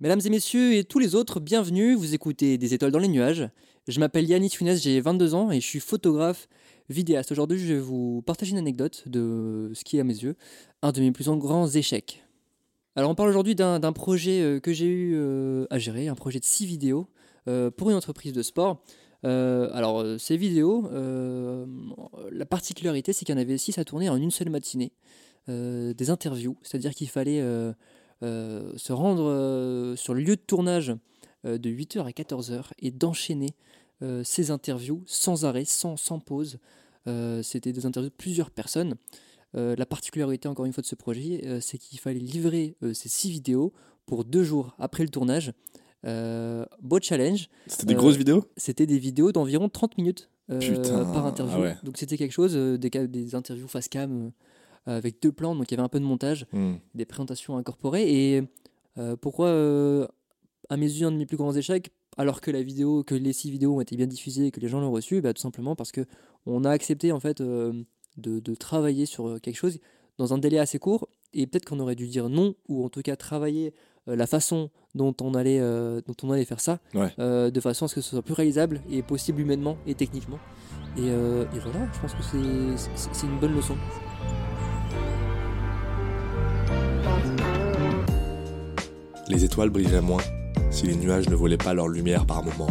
Mesdames et messieurs et tous les autres, bienvenue, vous écoutez Des étoiles dans les nuages. Je m'appelle Yannis Funes, j'ai 22 ans et je suis photographe vidéaste. Aujourd'hui, je vais vous partager une anecdote de ce qui est à mes yeux un de mes plus grands échecs. Alors on parle aujourd'hui d'un projet euh, que j'ai eu euh, à gérer, un projet de 6 vidéos euh, pour une entreprise de sport. alors ces vidéos, la particularité c'est qu'il y en avait 6 à tourner en une seule matinée. des interviews, c'est-à-dire qu'il fallait se rendre euh, sur le lieu de tournage euh, de 8h à 14h et d'enchaîner ces interviews sans arrêt, sans, sans pause. C'était des interviews de plusieurs personnes. la particularité, encore une fois, de ce projet, c'est qu'il fallait livrer ces six vidéos pour deux jours après le tournage. beau challenge. C'était des grosses vidéos? C'était des vidéos d'environ 30 minutes par interview. Ah Donc c'était quelque chose, des, des interviews face cam avec deux plans, donc il y avait un peu de montage, hmm. des présentations incorporées. Et euh, pourquoi, euh, à mes yeux, un de mes plus grands échecs, alors que la vidéo, que les six vidéos ont été bien diffusées et que les gens l'ont reçu, bah, tout simplement parce que on a accepté en fait euh, de, travailler sur quelque chose dans un délai assez court et peut-être qu'on aurait dû dire non ou en tout cas travailler la façon dont on allait, dont on allait faire ça, de façon à ce que ce soit plus réalisable et possible humainement et techniquement. Et, et voilà, je pense que c'est une bonne leçon. Les étoiles brilleraient moins si les nuages ne volaient pas leur lumière par moments.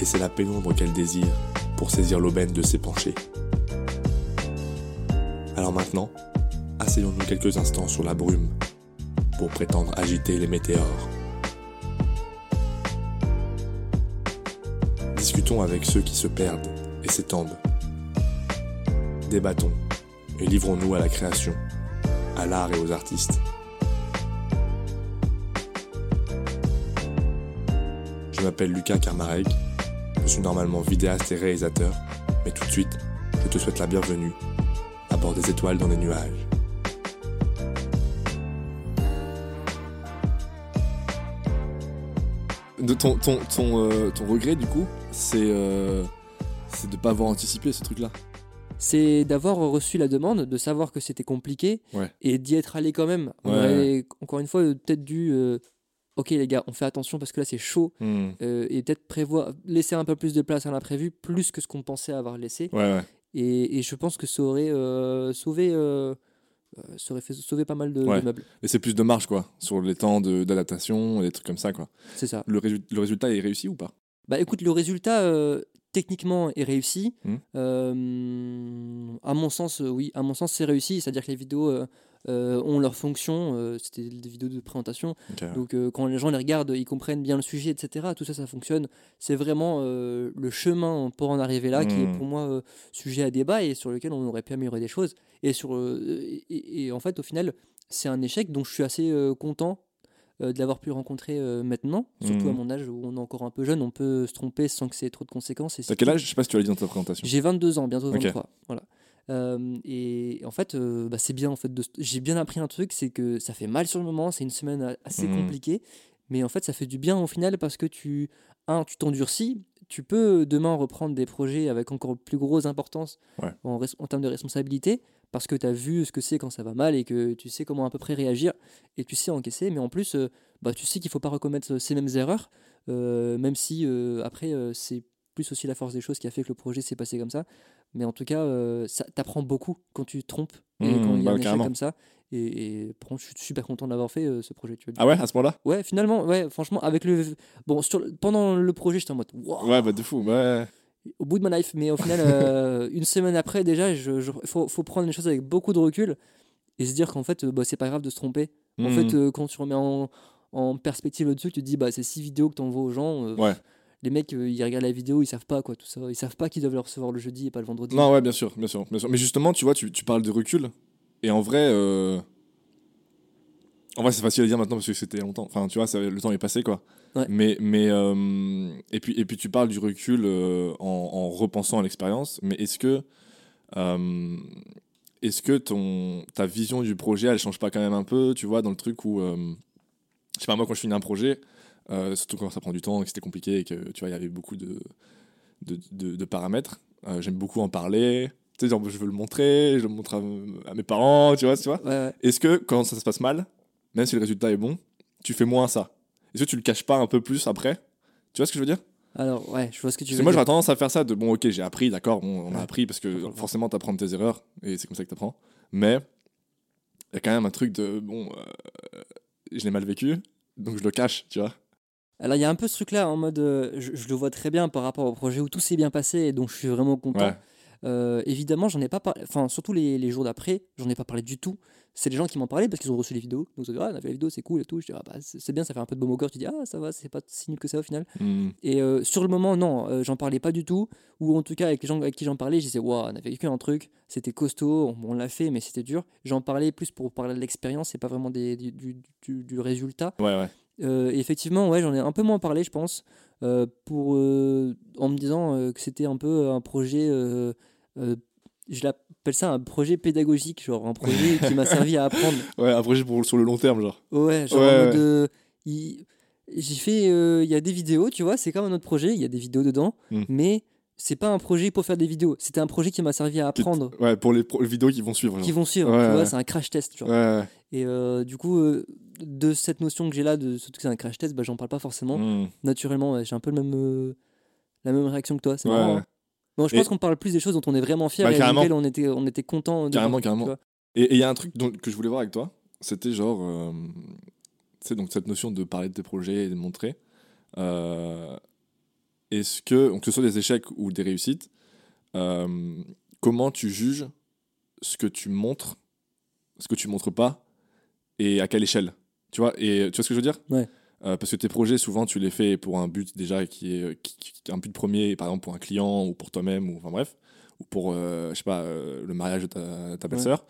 Et c'est la pénombre qu'elle désire pour saisir l'aubaine de ses. Alors maintenant, asseyons-nous quelques instants sur la brume pour prétendre agiter les météores. Discutons avec ceux qui se perdent et s'étendent. Débattons et livrons-nous à la création, à l'art et aux artistes. Je m'appelle Lucas Karmarek, je suis normalement vidéaste et réalisateur, mais tout de suite, je te souhaite la bienvenue à bord des étoiles dans les nuages. De ton, ton, ton, euh, ton regret, du coup, c'est euh, de ne pas avoir anticipé ce truc-là c'est d'avoir reçu la demande, de savoir que c'était compliqué et d'y être allé quand même. encore une fois, peut-être dû euh, ok les gars, on fait attention parce que là c'est chaud hmm. euh, et peut-être prévoir, laisser un peu plus de place à l'imprévu, plus que ce qu'on pensait avoir laissé. Et, je pense que ça aurait euh, sauvé. Euh, ça aurait fait sauver pas mal de, meubles. Et c'est plus de marge, quoi, sur les temps d'adaptation, des trucs comme ça, quoi. C'est ça. Le, le, résultat est réussi ou pas? Bah écoute, le résultat, techniquement est réussi. Hmm. à mon sens, oui, à mon sens, c'est réussi. C'est-à-dire que les vidéos euh, ont leur fonction. Euh, c'était des vidéos de présentation. Donc euh, quand les gens les regardent, ils comprennent bien le sujet, etc. Tout ça, ça fonctionne. C'est vraiment le chemin pour en arriver là qui est hmm. pour moi sujet à débat et sur lequel on aurait pu améliorer des choses. Et, sur, et, en fait, au final, c'est un échec dont je suis assez content de l'avoir pu rencontrer maintenant, surtout à hmm. mon âge où on est encore un peu jeune, on peut se tromper sans que c'est trop de conséquences. T'as quel âge? Je sais pas si tu l'as dit dans ta présentation. J'ai 22 ans, bientôt 23. Voilà. Euh, et en fait, euh, bah, c'est bien. En fait, j'ai bien appris un truc, c'est que ça fait mal sur le moment. C'est une semaine assez mmh. compliquée, mais en fait, ça fait du bien au final parce que tu, un, tu t'endurcis. Tu peux demain reprendre des projets avec encore plus grosse importance en, en, termes de responsabilité parce que tu as vu ce que c'est quand ça va mal et que tu sais comment à peu près réagir et tu sais encaisser. Mais en plus, euh, bah, tu sais qu'il faut pas recommettre ces mêmes erreurs, même si après, c'est plus aussi la force des choses qui a fait que le projet s'est passé comme ça. Mais en tout cas, euh, ça t'apprend beaucoup quand tu te trompes et mmh, quand il y a bah, un échec comme ça. Et, et je suis super content d'avoir fait euh, ce projet. Tu ah ouais, à ce moment-là? Ouais, finalement, ouais, franchement, avec le. Bon, sur, pendant le projet, j'étais en mode. ouais, bah de fou, ouais. Au bout de ma life, mais au final, euh, une semaine après, déjà, il je, faut, faut, prendre les choses avec beaucoup de recul et se dire qu'en fait, bah, c'est pas grave de se tromper. En mmh. fait, quand tu remets en, en perspective là-dessus, tu te dis, bah, c'est six vidéos que tu envoies aux gens. ouais les mecs, euh, ils regardent la vidéo, ils savent pas quoi, tout ça. Ils savent pas qu'ils doivent le recevoir le jeudi et pas le vendredi. Non, ouais, bien sûr, bien sûr. Bien sûr. Mais justement, tu vois, tu, tu parles de recul. Et en vrai, euh... en vrai, c'est facile à dire maintenant parce que c'était longtemps. Enfin, tu vois, le temps est passé, quoi. Mais, mais euh... et puis, et puis, tu parles du recul en, en, repensant à l'expérience. Mais est-ce que, est-ce que ton, ta vision du projet, elle change pas quand même un peu, tu vois, dans le truc où, je sais pas, moi, quand je finis un projet euh, surtout quand ça prend du temps, que c'était compliqué et que tu vois, il y avait beaucoup de, de, de, paramètres. Euh, j'aime beaucoup en parler. Tu sais, je veux le montrer, je le montre à, mes parents, tu vois. Tu vois Est-ce que quand ça se passe mal, même si le résultat est bon, tu fais moins ça? Est-ce que tu le caches pas un peu plus après? Tu vois ce que je veux dire? Alors, ouais, je vois ce que tu veux que moi, dire. j'aurais tendance à faire ça de bon, ok, j'ai appris, d'accord, bon, on a Ouais. appris parce que D'accord. forcément, t'apprends de tes erreurs et c'est comme ça que t'apprends. Mais il y a quand même un truc de bon, euh, je l'ai mal vécu, donc je le cache, tu vois. Alors, il y a un peu ce truc-là en mode. euh, je, je le vois très bien par rapport au projet où tout s'est bien passé et dont je suis vraiment content. Ouais. Euh, évidemment, j'en ai pas parlé, enfin, surtout les, les jours d'après, j'en ai pas parlé du tout. C'est les gens qui m'en parlaient parce qu'ils ont reçu les vidéos. Donc, ils ont dit, ah, on a fait la vidéo, c'est cool et tout. Je dis, ah, bah, c'est bien, ça fait un peu de baume au cœur. Tu dis, ah, ça va, c'est pas si nul que ça au final. Hmm. Et euh, sur le moment, non, euh, j'en parlais pas du tout. Ou en tout cas, avec les gens avec qui j'en parlais, je disais, waouh, on a vécu un truc, c'était costaud, on, on l'a fait, mais c'était dur. J'en parlais plus pour parler de l'expérience et pas vraiment des, du, du, du- du résultat. Ouais, ouais. Euh, effectivement, ouais, j'en ai un peu moins parlé, je pense, euh, pour, euh, en me disant que c'était un peu un projet, je l'appelle ça un projet pédagogique, genre un projet qui m'a servi à apprendre. Ouais, un projet pour, sur le long terme, genre. Ouais, genre Ouais, en mode, ouais. il- j'ai fait, il y a des vidéos, tu vois, c'est comme un autre projet, il y a des vidéos dedans, Mm. mais c'est pas un projet pour faire des vidéos, c'était un projet qui m'a servi à apprendre, Ouais, pour les, pro- les vidéos qui vont suivre. genre. qui vont suivre, Ouais, tu vois, c'est un crash test, tu Ouais, vois. ouais. Et du coup, de cette notion que j'ai là, de surtout que c'est un crash test, bah, j'en parle pas forcément. Hmm. naturellement, ouais, j'ai un peu le même, euh, la même réaction que toi. C'est marrant. hein. Je Et- pense qu'on parle plus des choses dont on est vraiment fier Bah, et auxquelles on était, on était content. de Carrément, voir, carrément. Et il y a un truc dont- que je voulais voir avec toi, c'était genre, euh, tu sais, donc cette notion de parler de tes projets et de montrer. Euh, Est-ce que, donc que ce soit des échecs ou des réussites, euh, comment tu juges ce que tu montres, ce que tu montres pas, et à quelle échelle? Tu vois, et tu vois ce que je veux dire Ouais. Euh, parce que tes projets, souvent, tu les fais pour un but déjà qui est, qui, qui- un but premier, par exemple pour un client ou pour toi-même, ou enfin bref, ou pour, euh, je sais pas, euh, le mariage de ta, ta belle-sœur.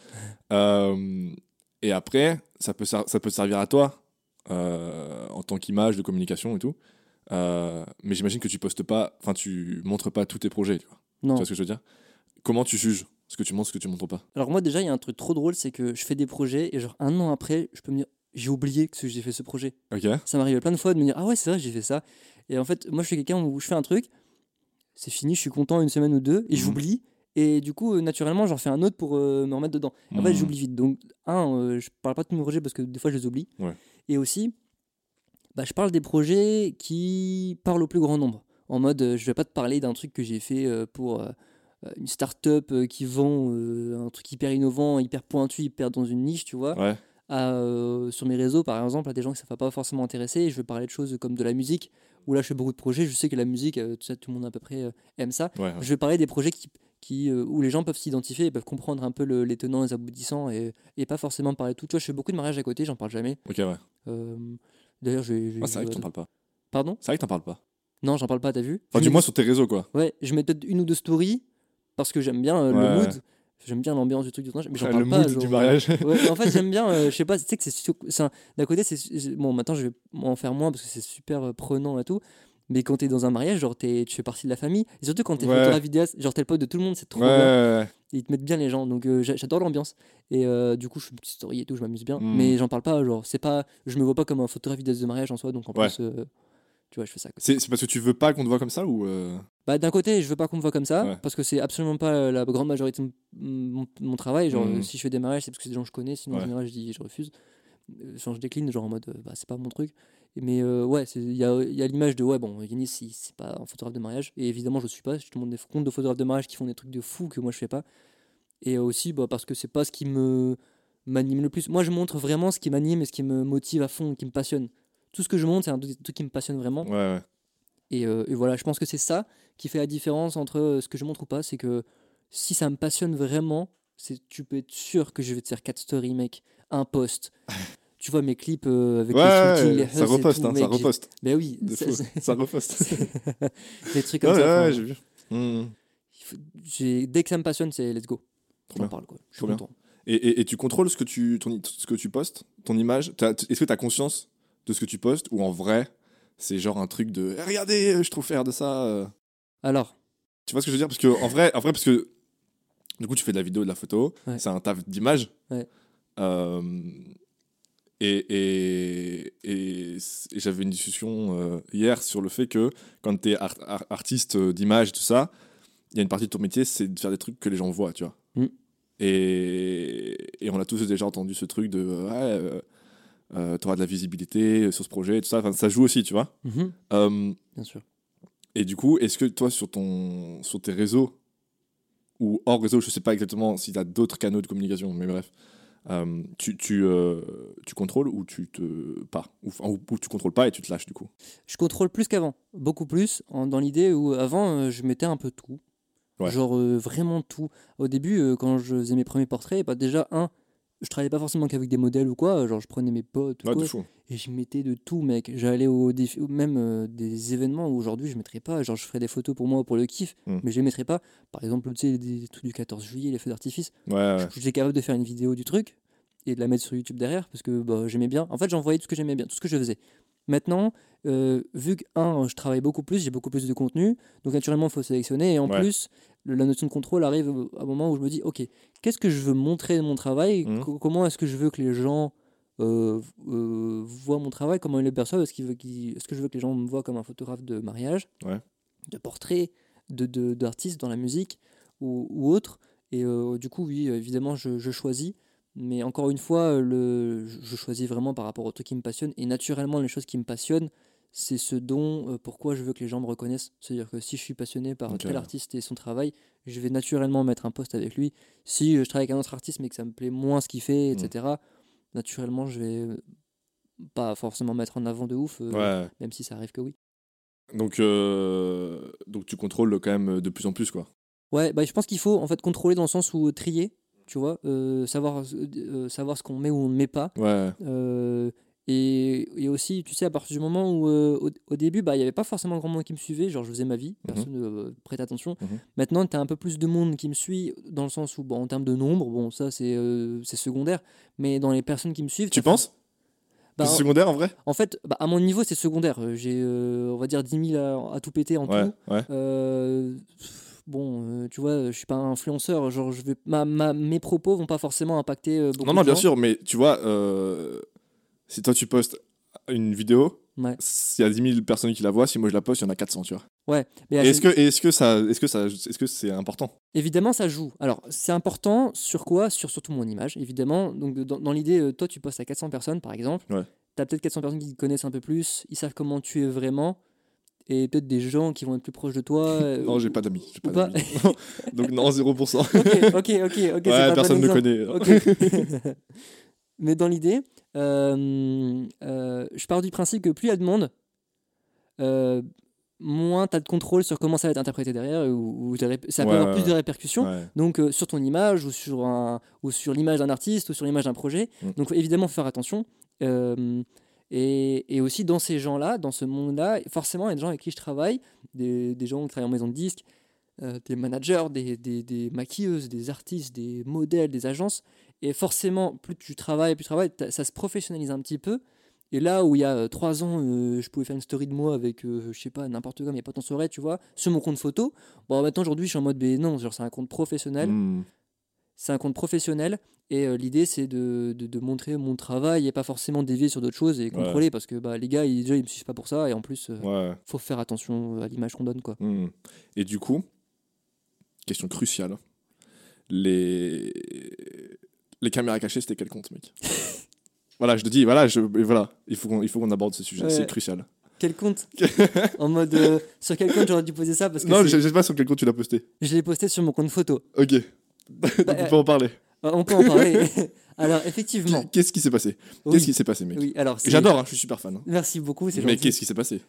Et après, ça peut, ça peut servir à toi en tant qu'image de communication et tout. Mais j'imagine que tu postes pas, enfin, tu montres pas tous tes projets, tu vois. Tu vois ce que je veux dire? Comment tu juges ce que tu montres, ce que tu montres pas? Alors moi déjà, il y a un truc trop drôle, c'est que je fais des projets et genre un an après, je peux me dire, j'ai oublié que j'ai fait ce projet. Ok Ça m'arrivait plein de fois de me dire, ah ouais, c'est vrai, j'ai fait ça. Et en fait, moi, je suis quelqu'un où je fais un truc, c'est fini, je suis content une semaine ou deux, et Mhm. j'oublie. Et du coup, euh, naturellement, j'en fais un autre pour euh, me remettre dedans. En fait, Mhm. j'oublie vite. Donc, un, euh, je parle pas de tous mes projets parce que des fois, je les oublie. Ouais. Et aussi, bah, je parle des projets qui parlent au plus grand nombre. En mode, euh, je vais pas te parler d'un truc que j'ai fait pour une start-up qui vend un truc hyper innovant, hyper pointu, hyper dans une niche, tu vois Ouais. À, euh, sur mes réseaux, par exemple, à des gens que ça ne va pas forcément intéresser. Et je vais parler de choses comme de la musique, où là, je fais beaucoup de projets. Je sais que la musique, euh, tout, ça, tout le monde à peu près euh, aime ça. Ouais. Je vais parler des projets qui, qui, où les gens peuvent s'identifier et peuvent comprendre un peu le- les tenants, les aboutissants, et, et pas forcément parler de tout. Tu vois, je fais beaucoup de mariages à côté, j'en parle jamais. Ok, ouais. D'ailleurs, vais- Ah, c'est vrai que t'en parles pas. Pardon? C'est vrai que t'en parles pas. Non, j'en parle pas, t'as vu? Enfin, du moins sur tes réseaux, quoi. Ouais, je mets peut-être une ou deux stories parce que j'aime bien le mood. J'aime bien l'ambiance du truc du tournage, mais j'en Ouais, parle le pas. mood genre, du euh, mariage. Ouais, en fait, j'aime bien, euh, je sais pas, tu sais que c'est d'un côté, c'est bon, maintenant je vais en faire moins parce que c'est super euh, prenant et tout. Mais quand t'es dans un mariage, genre t'es- tu fais partie de la famille. Et surtout quand t'es Ouais. photographe vidéaste, genre t'es le pote de tout le monde, c'est trop ouais, bien. Ils te mettent bien les gens, donc euh, j'a- j'adore l'ambiance. Et euh, du coup, je fais une petite story et tout, je m'amuse bien. Mm. Mais j'en parle pas, genre, c'est pas, je me vois pas comme un photographe vidéaste de mariage en soi, donc en plus, euh, tu vois, je fais ça. C'est c'est parce que tu veux pas qu'on te voit comme ça ou euh, Bah, d'un côté, je veux pas qu'on me voit comme ça, Ouais. parce que c'est absolument pas euh, la grande majorité de mon, mon travail. Genre, Mm. si je fais des mariages, c'est parce que c'est des gens que je connais, sinon en général, je dis je refuse. Euh, Genre, je décline, genre en mode, bah, c'est pas mon truc. Mais euh, ouais, il y a, a l'image de, ouais, bon, Yanis, c'est pas un photographe de mariage. Et évidemment, je suis pas. Je te montre des comptes de photographes de mariage qui font des trucs de fou que moi je fais pas. Et aussi, bah, parce que c'est pas ce qui me m'anime le plus. Moi, je montre vraiment ce qui m'anime et ce qui me motive à fond, qui me passionne. Tout ce que je montre, c'est un truc qui me passionne vraiment. Ouais, ouais. Et, euh, et voilà, je pense que c'est ça qui fait la différence entre euh, ce que je montre ou pas. C'est que si ça me passionne vraiment, tu peux être sûr que je vais te faire 4 stories, mec, un post. tu vois mes clips euh, avec Ouais, les shooting, les ça reposte, tout, hein, mec, ça reposte. Ben oui, ça- Ça reposte. des trucs comme ouais, ça. ouais, j'ai vu. Hmm. dès que ça me passionne, c'est let's go. Trop parle quoi. Je suis content. Et, et, et tu contrôles ce que tu, ton, ce que tu postes, ton image? Est-ce que tu as conscience de ce que tu postes ou en vrai, c'est genre un truc de Eh, regardez, je suis trop fier de ça euh. Alors, Tu vois ce que je veux dire? Parce que en vrai, en vrai, parce que du coup, tu fais de la vidéo, de la photo, Ouais. c'est un taf d'image. Ouais. Euh, et et, et, et j'avais une discussion euh, hier sur le fait que quand tu es artiste euh, d'image, tout ça, il y a une partie de ton métier, c'est de faire des trucs que les gens voient, tu vois. Mm. Et, et on a tous déjà entendu ce truc de ouais, euh, euh, tu auras de la visibilité sur ce projet, tout ça. Enfin, ça joue aussi, tu vois. Mhm. Euh, Bien sûr. et du coup, est-ce que toi, sur, ton, sur tes réseaux, ou hors réseau, je sais pas exactement si tu as d'autres canaux de communication, mais bref, euh, tu, tu, euh, tu contrôles ou tu te. pas? Ou, ou- ou tu contrôles pas et tu te lâches du coup? Je contrôle plus qu'avant, beaucoup plus, en- dans l'idée où avant euh, je mettais un peu tout. Ouais. Genre vraiment tout. Au début, quand je faisais mes premiers portraits, bah, déjà, un, je travaillais pas forcément qu'avec des modèles ou quoi, genre je prenais mes potes quoi, fou. et je mettais de tout, mec. J'allais au défi, même euh, des événements où aujourd'hui je mettrais pas, genre je ferais des photos pour moi pour le kiff, Mm. mais je les mettrais pas. Par exemple, tu sais, des trucs du 14 juillet, les feux d'artifice. Ouais, ouais. J'étais capable de faire une vidéo du truc et de la mettre sur YouTube derrière parce que bah, j'aimais bien. En fait, j'envoyais tout ce que j'aimais bien, tout ce que je faisais. Maintenant, euh, vu que, un, je travaille beaucoup plus, j'ai beaucoup plus de contenu, donc naturellement, il faut sélectionner. Et en Ouais. plus, la notion de contrôle arrive à un moment où je me dis, ok, qu'est-ce que je veux montrer de mon travail. Co- Comment est-ce que je veux que les gens euh, euh, voient mon travail Comment ils le perçoivent Est-ce que je veux que les gens me voient comme un photographe de mariage, Ouais. de portrait, de, de- d'artiste dans la musique ou, ou autre Et euh, du coup, oui, évidemment, je, je choisis. Mais encore une fois, le, je choisis vraiment par rapport aux trucs qui me passionnent. Et naturellement, les choses qui me passionnent, c'est ce dont, euh, pourquoi je veux que les gens me reconnaissent. C'est-à-dire que si je suis passionné par Ok. tel artiste et son travail, je vais naturellement mettre un post avec lui. Si euh, je travaille avec un autre artiste mais que ça me plaît moins ce qu'il fait, Mm. etc., naturellement, je vais euh, pas forcément mettre en avant de ouf, euh, Ouais. même si ça arrive que oui. Donc, euh, donc tu contrôles quand même de plus en plus, quoi. Ouais, bah, je pense qu'il faut en fait contrôler dans le sens où trier, tu vois, euh, savoir, savoir ce qu'on met ou on ne met pas. Ouais. Euh, et, et aussi, tu sais, à partir du moment où euh, au, au début, bah, il n'y avait pas forcément grand monde qui me suivait, genre je faisais ma vie, personne ne prête attention. Mhm. Maintenant, tu as un peu plus de monde qui me suit, dans le sens où, bon, en termes de nombre, bon, ça c'est euh, secondaire, mais dans les personnes qui me suivent. Tu penses? Bah, C'est secondaire en vrai? En fait, bah, à mon niveau, c'est secondaire. Euh, J'ai, euh, on va dire, 10 000 à, à tout péter en Ouais, tout. ouais. Euh, bon, euh, tu vois, je suis pas un influenceur. Genre, je vais, ma, ma- mes propos vont pas forcément impacter euh, beaucoup Non, non, de bien gens. sûr, mais tu vois, euh, si toi tu postes une vidéo, Ouais. s'il y a 10 000 personnes qui la voient, si moi je la poste, il y en a 400, tu vois. Ouais. Est-ce que, est-ce que ça, est-ce que ça, est-ce que c'est important? Évidemment, ça joue. Alors, c'est important sur quoi? Sur surtout mon image, évidemment. Donc, dans, dans l'idée, euh, toi, tu postes à 400 personnes, par exemple. Ouais. Tu as peut-être 400 personnes qui te connaissent un peu plus, ils savent comment tu es vraiment. Et peut-être des gens qui vont être plus proches de toi. euh, Non, j'ai pas d'amis. Donc non, 0%. ok, ok, ok. ouais, personne ne connaît. Ok. Mais dans l'idée, je pars du principe que plus il y a de monde, euh, moins tu as de contrôle sur comment ça va être interprété derrière, ou, ça peut Ouais, avoir plus de répercussions. Ouais. Donc euh, sur ton image, ou sur, un, ou sur l'image d'un artiste, ou sur l'image d'un projet. Mm. Donc évidemment, faut faire attention. Euh, et, et aussi dans ces gens-là, dans ce monde-là, forcément, il y a des gens avec qui je travaille, des, des gens qui travaillent en maison de disques, euh, des managers, des, des, des maquilleuses, des artistes, des modèles, des agences. Et forcément, plus tu travailles, plus tu travailles, ça se professionnalise un petit peu. Et là où il y a euh, trois ans, euh, je pouvais faire une story de moi avec, euh, je sais pas, n'importe quoi, mais pas ton soirée, tu vois, sur mon compte photo. Bon, maintenant aujourd'hui, je suis en mode, ben non, genre c'est un compte professionnel. Hmm. C'est un compte professionnel. Et euh, l'idée, c'est de, de, de montrer mon travail et pas forcément dévier sur d'autres choses et contrôler parce que bah, les gars, ils, déjà, ils me suivent pas pour ça. Et en plus, Ouais. faut faire attention à l'image qu'on donne, quoi. Hmm. Et du coup, question cruciale. Les les caméras cachées, c'était quel compte, mec Voilà, je te dis, voilà, je, voilà, il faut qu'on qu'on aborde ce sujet, Ouais. c'est crucial. Quel compte En mode, euh, sur quel compte j'aurais dû poser ça parce que Non, je je sais pas sur quel compte tu l'as posté. je l'ai posté sur mon compte photo. Ok. Donc, on peut en parler. Euh, On peut en parler. Alors, effectivement. Qu'est-ce qui s'est passé? Oui, Qu'est-ce qui s'est passé, mec? Oui, J'adore, hein, je suis super fan. Merci beaucoup, c'est Mais qu'est-ce qui s'est passé?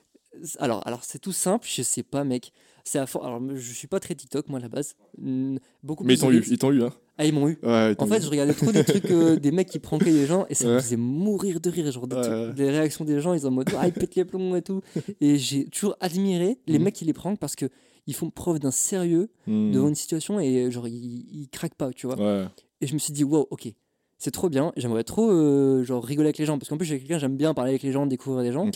Alors, alors c'est tout simple, je sais pas, mec. C'est à for- Alors, je suis pas très TikTok, moi, à la base. Beaucoup Mais ils t'ont eu, ils t'ont eu, hein. Ah, ils m'ont eu. Ouais, En fait, je regardais trop des trucs, euh, des mecs qui prankaient les gens et ça me faisait mourir de rire. Genre, des, Ouais, trucs- ouais. des réactions des gens, ils sont en mode ah, ils pètent les plombs et tout. Et j'ai toujours admiré les Mhm. mecs qui les prankent parce que ils font preuve d'un sérieux Hmm. devant une situation et genre, ils, ils craquent pas, tu vois. Ouais. Et je me suis dit, wow, ok, c'est trop bien. J'aimerais trop euh, genre, rigoler avec les gens parce qu'en plus, suis quelqu'un, j'aime bien parler avec les gens, découvrir des gens.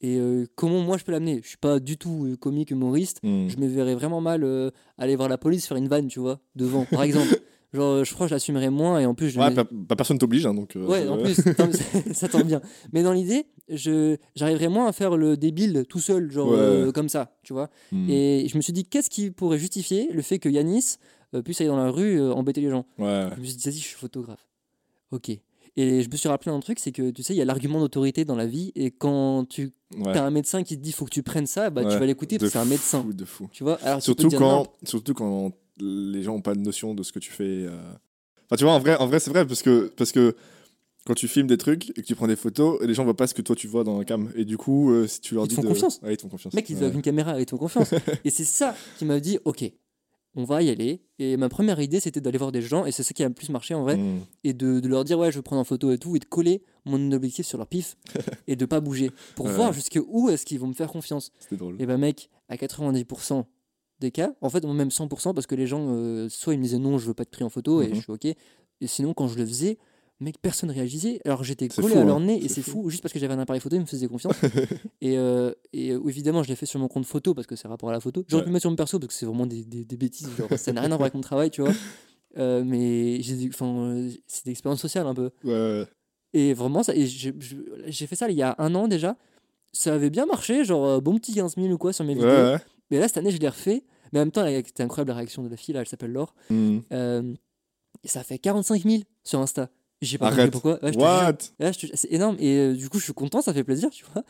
Et euh, comment moi je peux l'amener? Je suis pas du tout euh, comique, humoriste. Hmm. Je me verrais vraiment mal euh, aller voir la police faire une vanne, tu vois, devant, par exemple. Genre, euh, je crois que je l'assumerais moins et en plus, je Ouais, mets- pas, pas personne t'oblige, hein, donc. euh, Ouais, en ouais. plus, ça tombe bien. Mais dans l'idée, je j'arriverais moins à faire le débile tout seul, genre Ouais. euh, comme ça, tu vois. Hmm. Et je me suis dit, qu'est-ce qui pourrait justifier le fait que Yanis euh, puisse aller dans la rue embêter les gens? Ouais. Je me suis dit, vas-y, je suis photographe. Ok. Et je me suis rappelé un truc, c'est que tu sais, il y a l'argument d'autorité dans la vie, et quand tu as un médecin qui te dit faut que tu prennes ça, bah tu vas l'écouter parce que c'est un médecin. De fou. Tu vois? Alors, surtout, quand, surtout quand les gens n'ont pas de notion de ce que tu fais. Euh. Enfin, tu vois, en vrai, en vrai c'est vrai, parce que, parce que quand tu filmes des trucs et que tu prends des photos, les gens voient pas ce que toi tu vois dans la cam. Et du coup, euh, si tu leur ils dis. Te font confiance. ils te font confiance. Mec, ils ouais. une caméra, ils te font confiance. et c'est ça qui m'a dit ok, on va y aller. Et ma première idée, c'était d'aller voir des gens, et c'est ça qui a le plus marché en vrai, mm. et de, de, leur dire ouais, je veux prendre en photo et tout, et de coller mon objectif sur leur pif, et de pas bouger, pour voir jusqu'où est-ce qu'ils vont me faire confiance. C'était drôle. Et bah mec, à 90% des cas, en fait, même 100%, parce que les gens, euh, soit ils me disaient non, je veux pas être pris en photo, et mm-hmm. je suis ok, et sinon, quand je le faisais, mec, personne réagissait. Alors j'étais collé à leur hein. nez et c'est fou. juste parce que j'avais un appareil photo, ils me faisaient confiance. et, euh, et euh, évidemment, je l'ai fait sur mon compte photo parce que c'est rapport à la photo. J'aurais pu le mettre sur mon perso parce que c'est vraiment des, des, bêtises. Genre, ça n'a rien à voir avec mon travail, tu vois. Mais c'est des expériences sociales un peu. Et vraiment, j'ai fait ça il y a un an déjà. Ça avait bien marché, genre bon petit 15 000 ou quoi sur mes vidéos. Mais là, cette année, je l'ai refait. Mais en même temps, c'était incroyable la réaction de la fille, là, elle s'appelle Laure. Mmh. et ça fait 45 000 sur Insta. J'ai pas compris pourquoi. c'est énorme. Et euh, du coup, je suis content, ça fait plaisir, tu vois.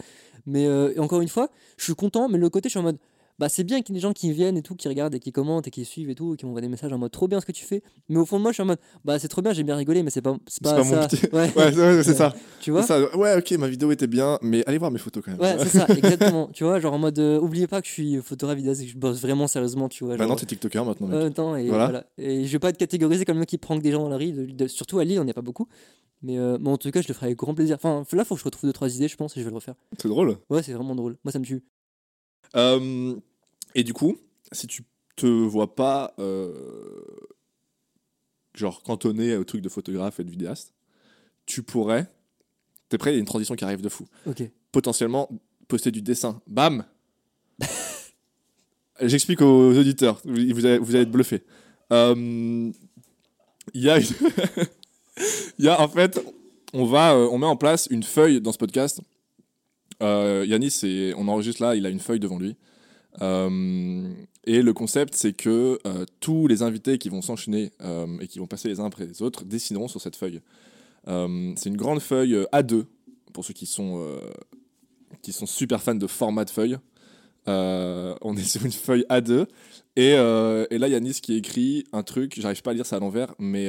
Mais euh, encore une fois, je suis content, mais de l'autre côté, je suis en mode bah c'est bien qu'il y ait des gens qui viennent et tout, qui regardent et qui commentent et qui suivent et tout, et qui m'envoient des messages en mode trop bien ce que tu fais. Mais au fond de moi, je suis en mode bah c'est trop bien, j'ai bien rigolé, mais c'est pas, c'est pas, ça. Mon. Ouais, ouais, c'est ça. Tu vois? Ça. Ouais, ok, ma vidéo était bien, mais allez voir mes photos quand même. Ouais, c'est ça, exactement. tu vois, genre en mode euh, oubliez pas que je suis photographe vidéaste et que je bosse vraiment sérieusement, tu vois. Maintenant, t'es TikToker maintenant. Mec. Euh, et voilà. Et je vais pas être catégorisé comme le mec qui prend des gens dans la rue, surtout à Lille, on n'est pas beaucoup. Mais, euh, mais, en tout cas, je le ferai avec grand plaisir. Enfin, là, faut que je retrouve deux trois idées, je pense, et je vais le refaire. C'est drôle. Ouais, c'est vraiment drôle. Moi, ça me tue. Euh, et du coup, si tu te vois pas euh, genre cantonné au truc de photographe et de vidéaste, tu pourrais. T'es prêt Il y a une transition qui arrive de fou. Ok. Potentiellement poster du dessin. Bam J'explique aux auditeurs. Vous allez, vous allez être bluffés. Euh, il y a une... Il y a en fait, on va, euh, on met en place une feuille dans ce podcast. Yanis, on enregistre là, il a une feuille devant lui. Euh, et le concept, c'est que euh, tous les invités qui vont s'enchaîner euh, et qui vont passer les uns après les autres dessineront sur cette feuille. c'est une grande feuille A2 pour ceux qui sont, qui sont super fans de format de feuille. on est sur une feuille A2 et, et là, Yanis qui écrit un truc, j'arrive pas à lire ça à l'envers, mais,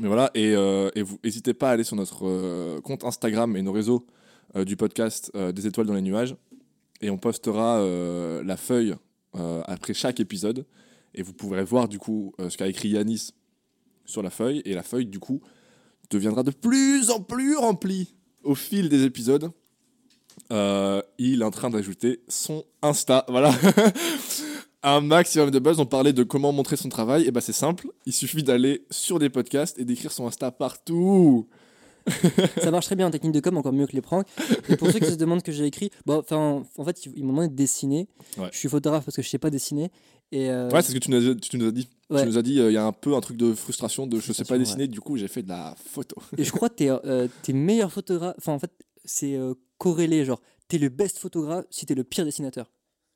mais voilà. Et, et vous n'hésitez pas à aller sur notre compte Instagram et nos réseaux du podcast Des étoiles dans les nuages et on postera euh, la feuille euh, après chaque épisode et vous pourrez voir du coup euh, ce qu'a écrit Yanis sur la feuille et la feuille du coup deviendra de plus en plus remplie au fil des épisodes. il est en train d'ajouter son Insta, voilà. un maximum de buzz. On parlait de comment montrer son travail. Et bah c'est simple. Il suffit d'aller sur des podcasts et d'écrire son Insta partout. ça marche très bien en technique de com, encore mieux que les pranks. Et pour ceux qui se demandent ce que j'ai écrit, bon, en fait, ils m'ont demandé de dessiner. Je suis photographe parce que je sais pas dessiner. Et euh, Ouais, c'est ce que tu nous as, tu nous as dit. Tu nous as dit, euh, il y a un peu un truc de frustration de je sais pas dessiner, du coup, j'ai fait de la photo. Et je crois que tu es, euh, meilleur photographe. Enfin, en fait, c'est corrélé. Genre, tu es le best photographe si tu es le pire dessinateur.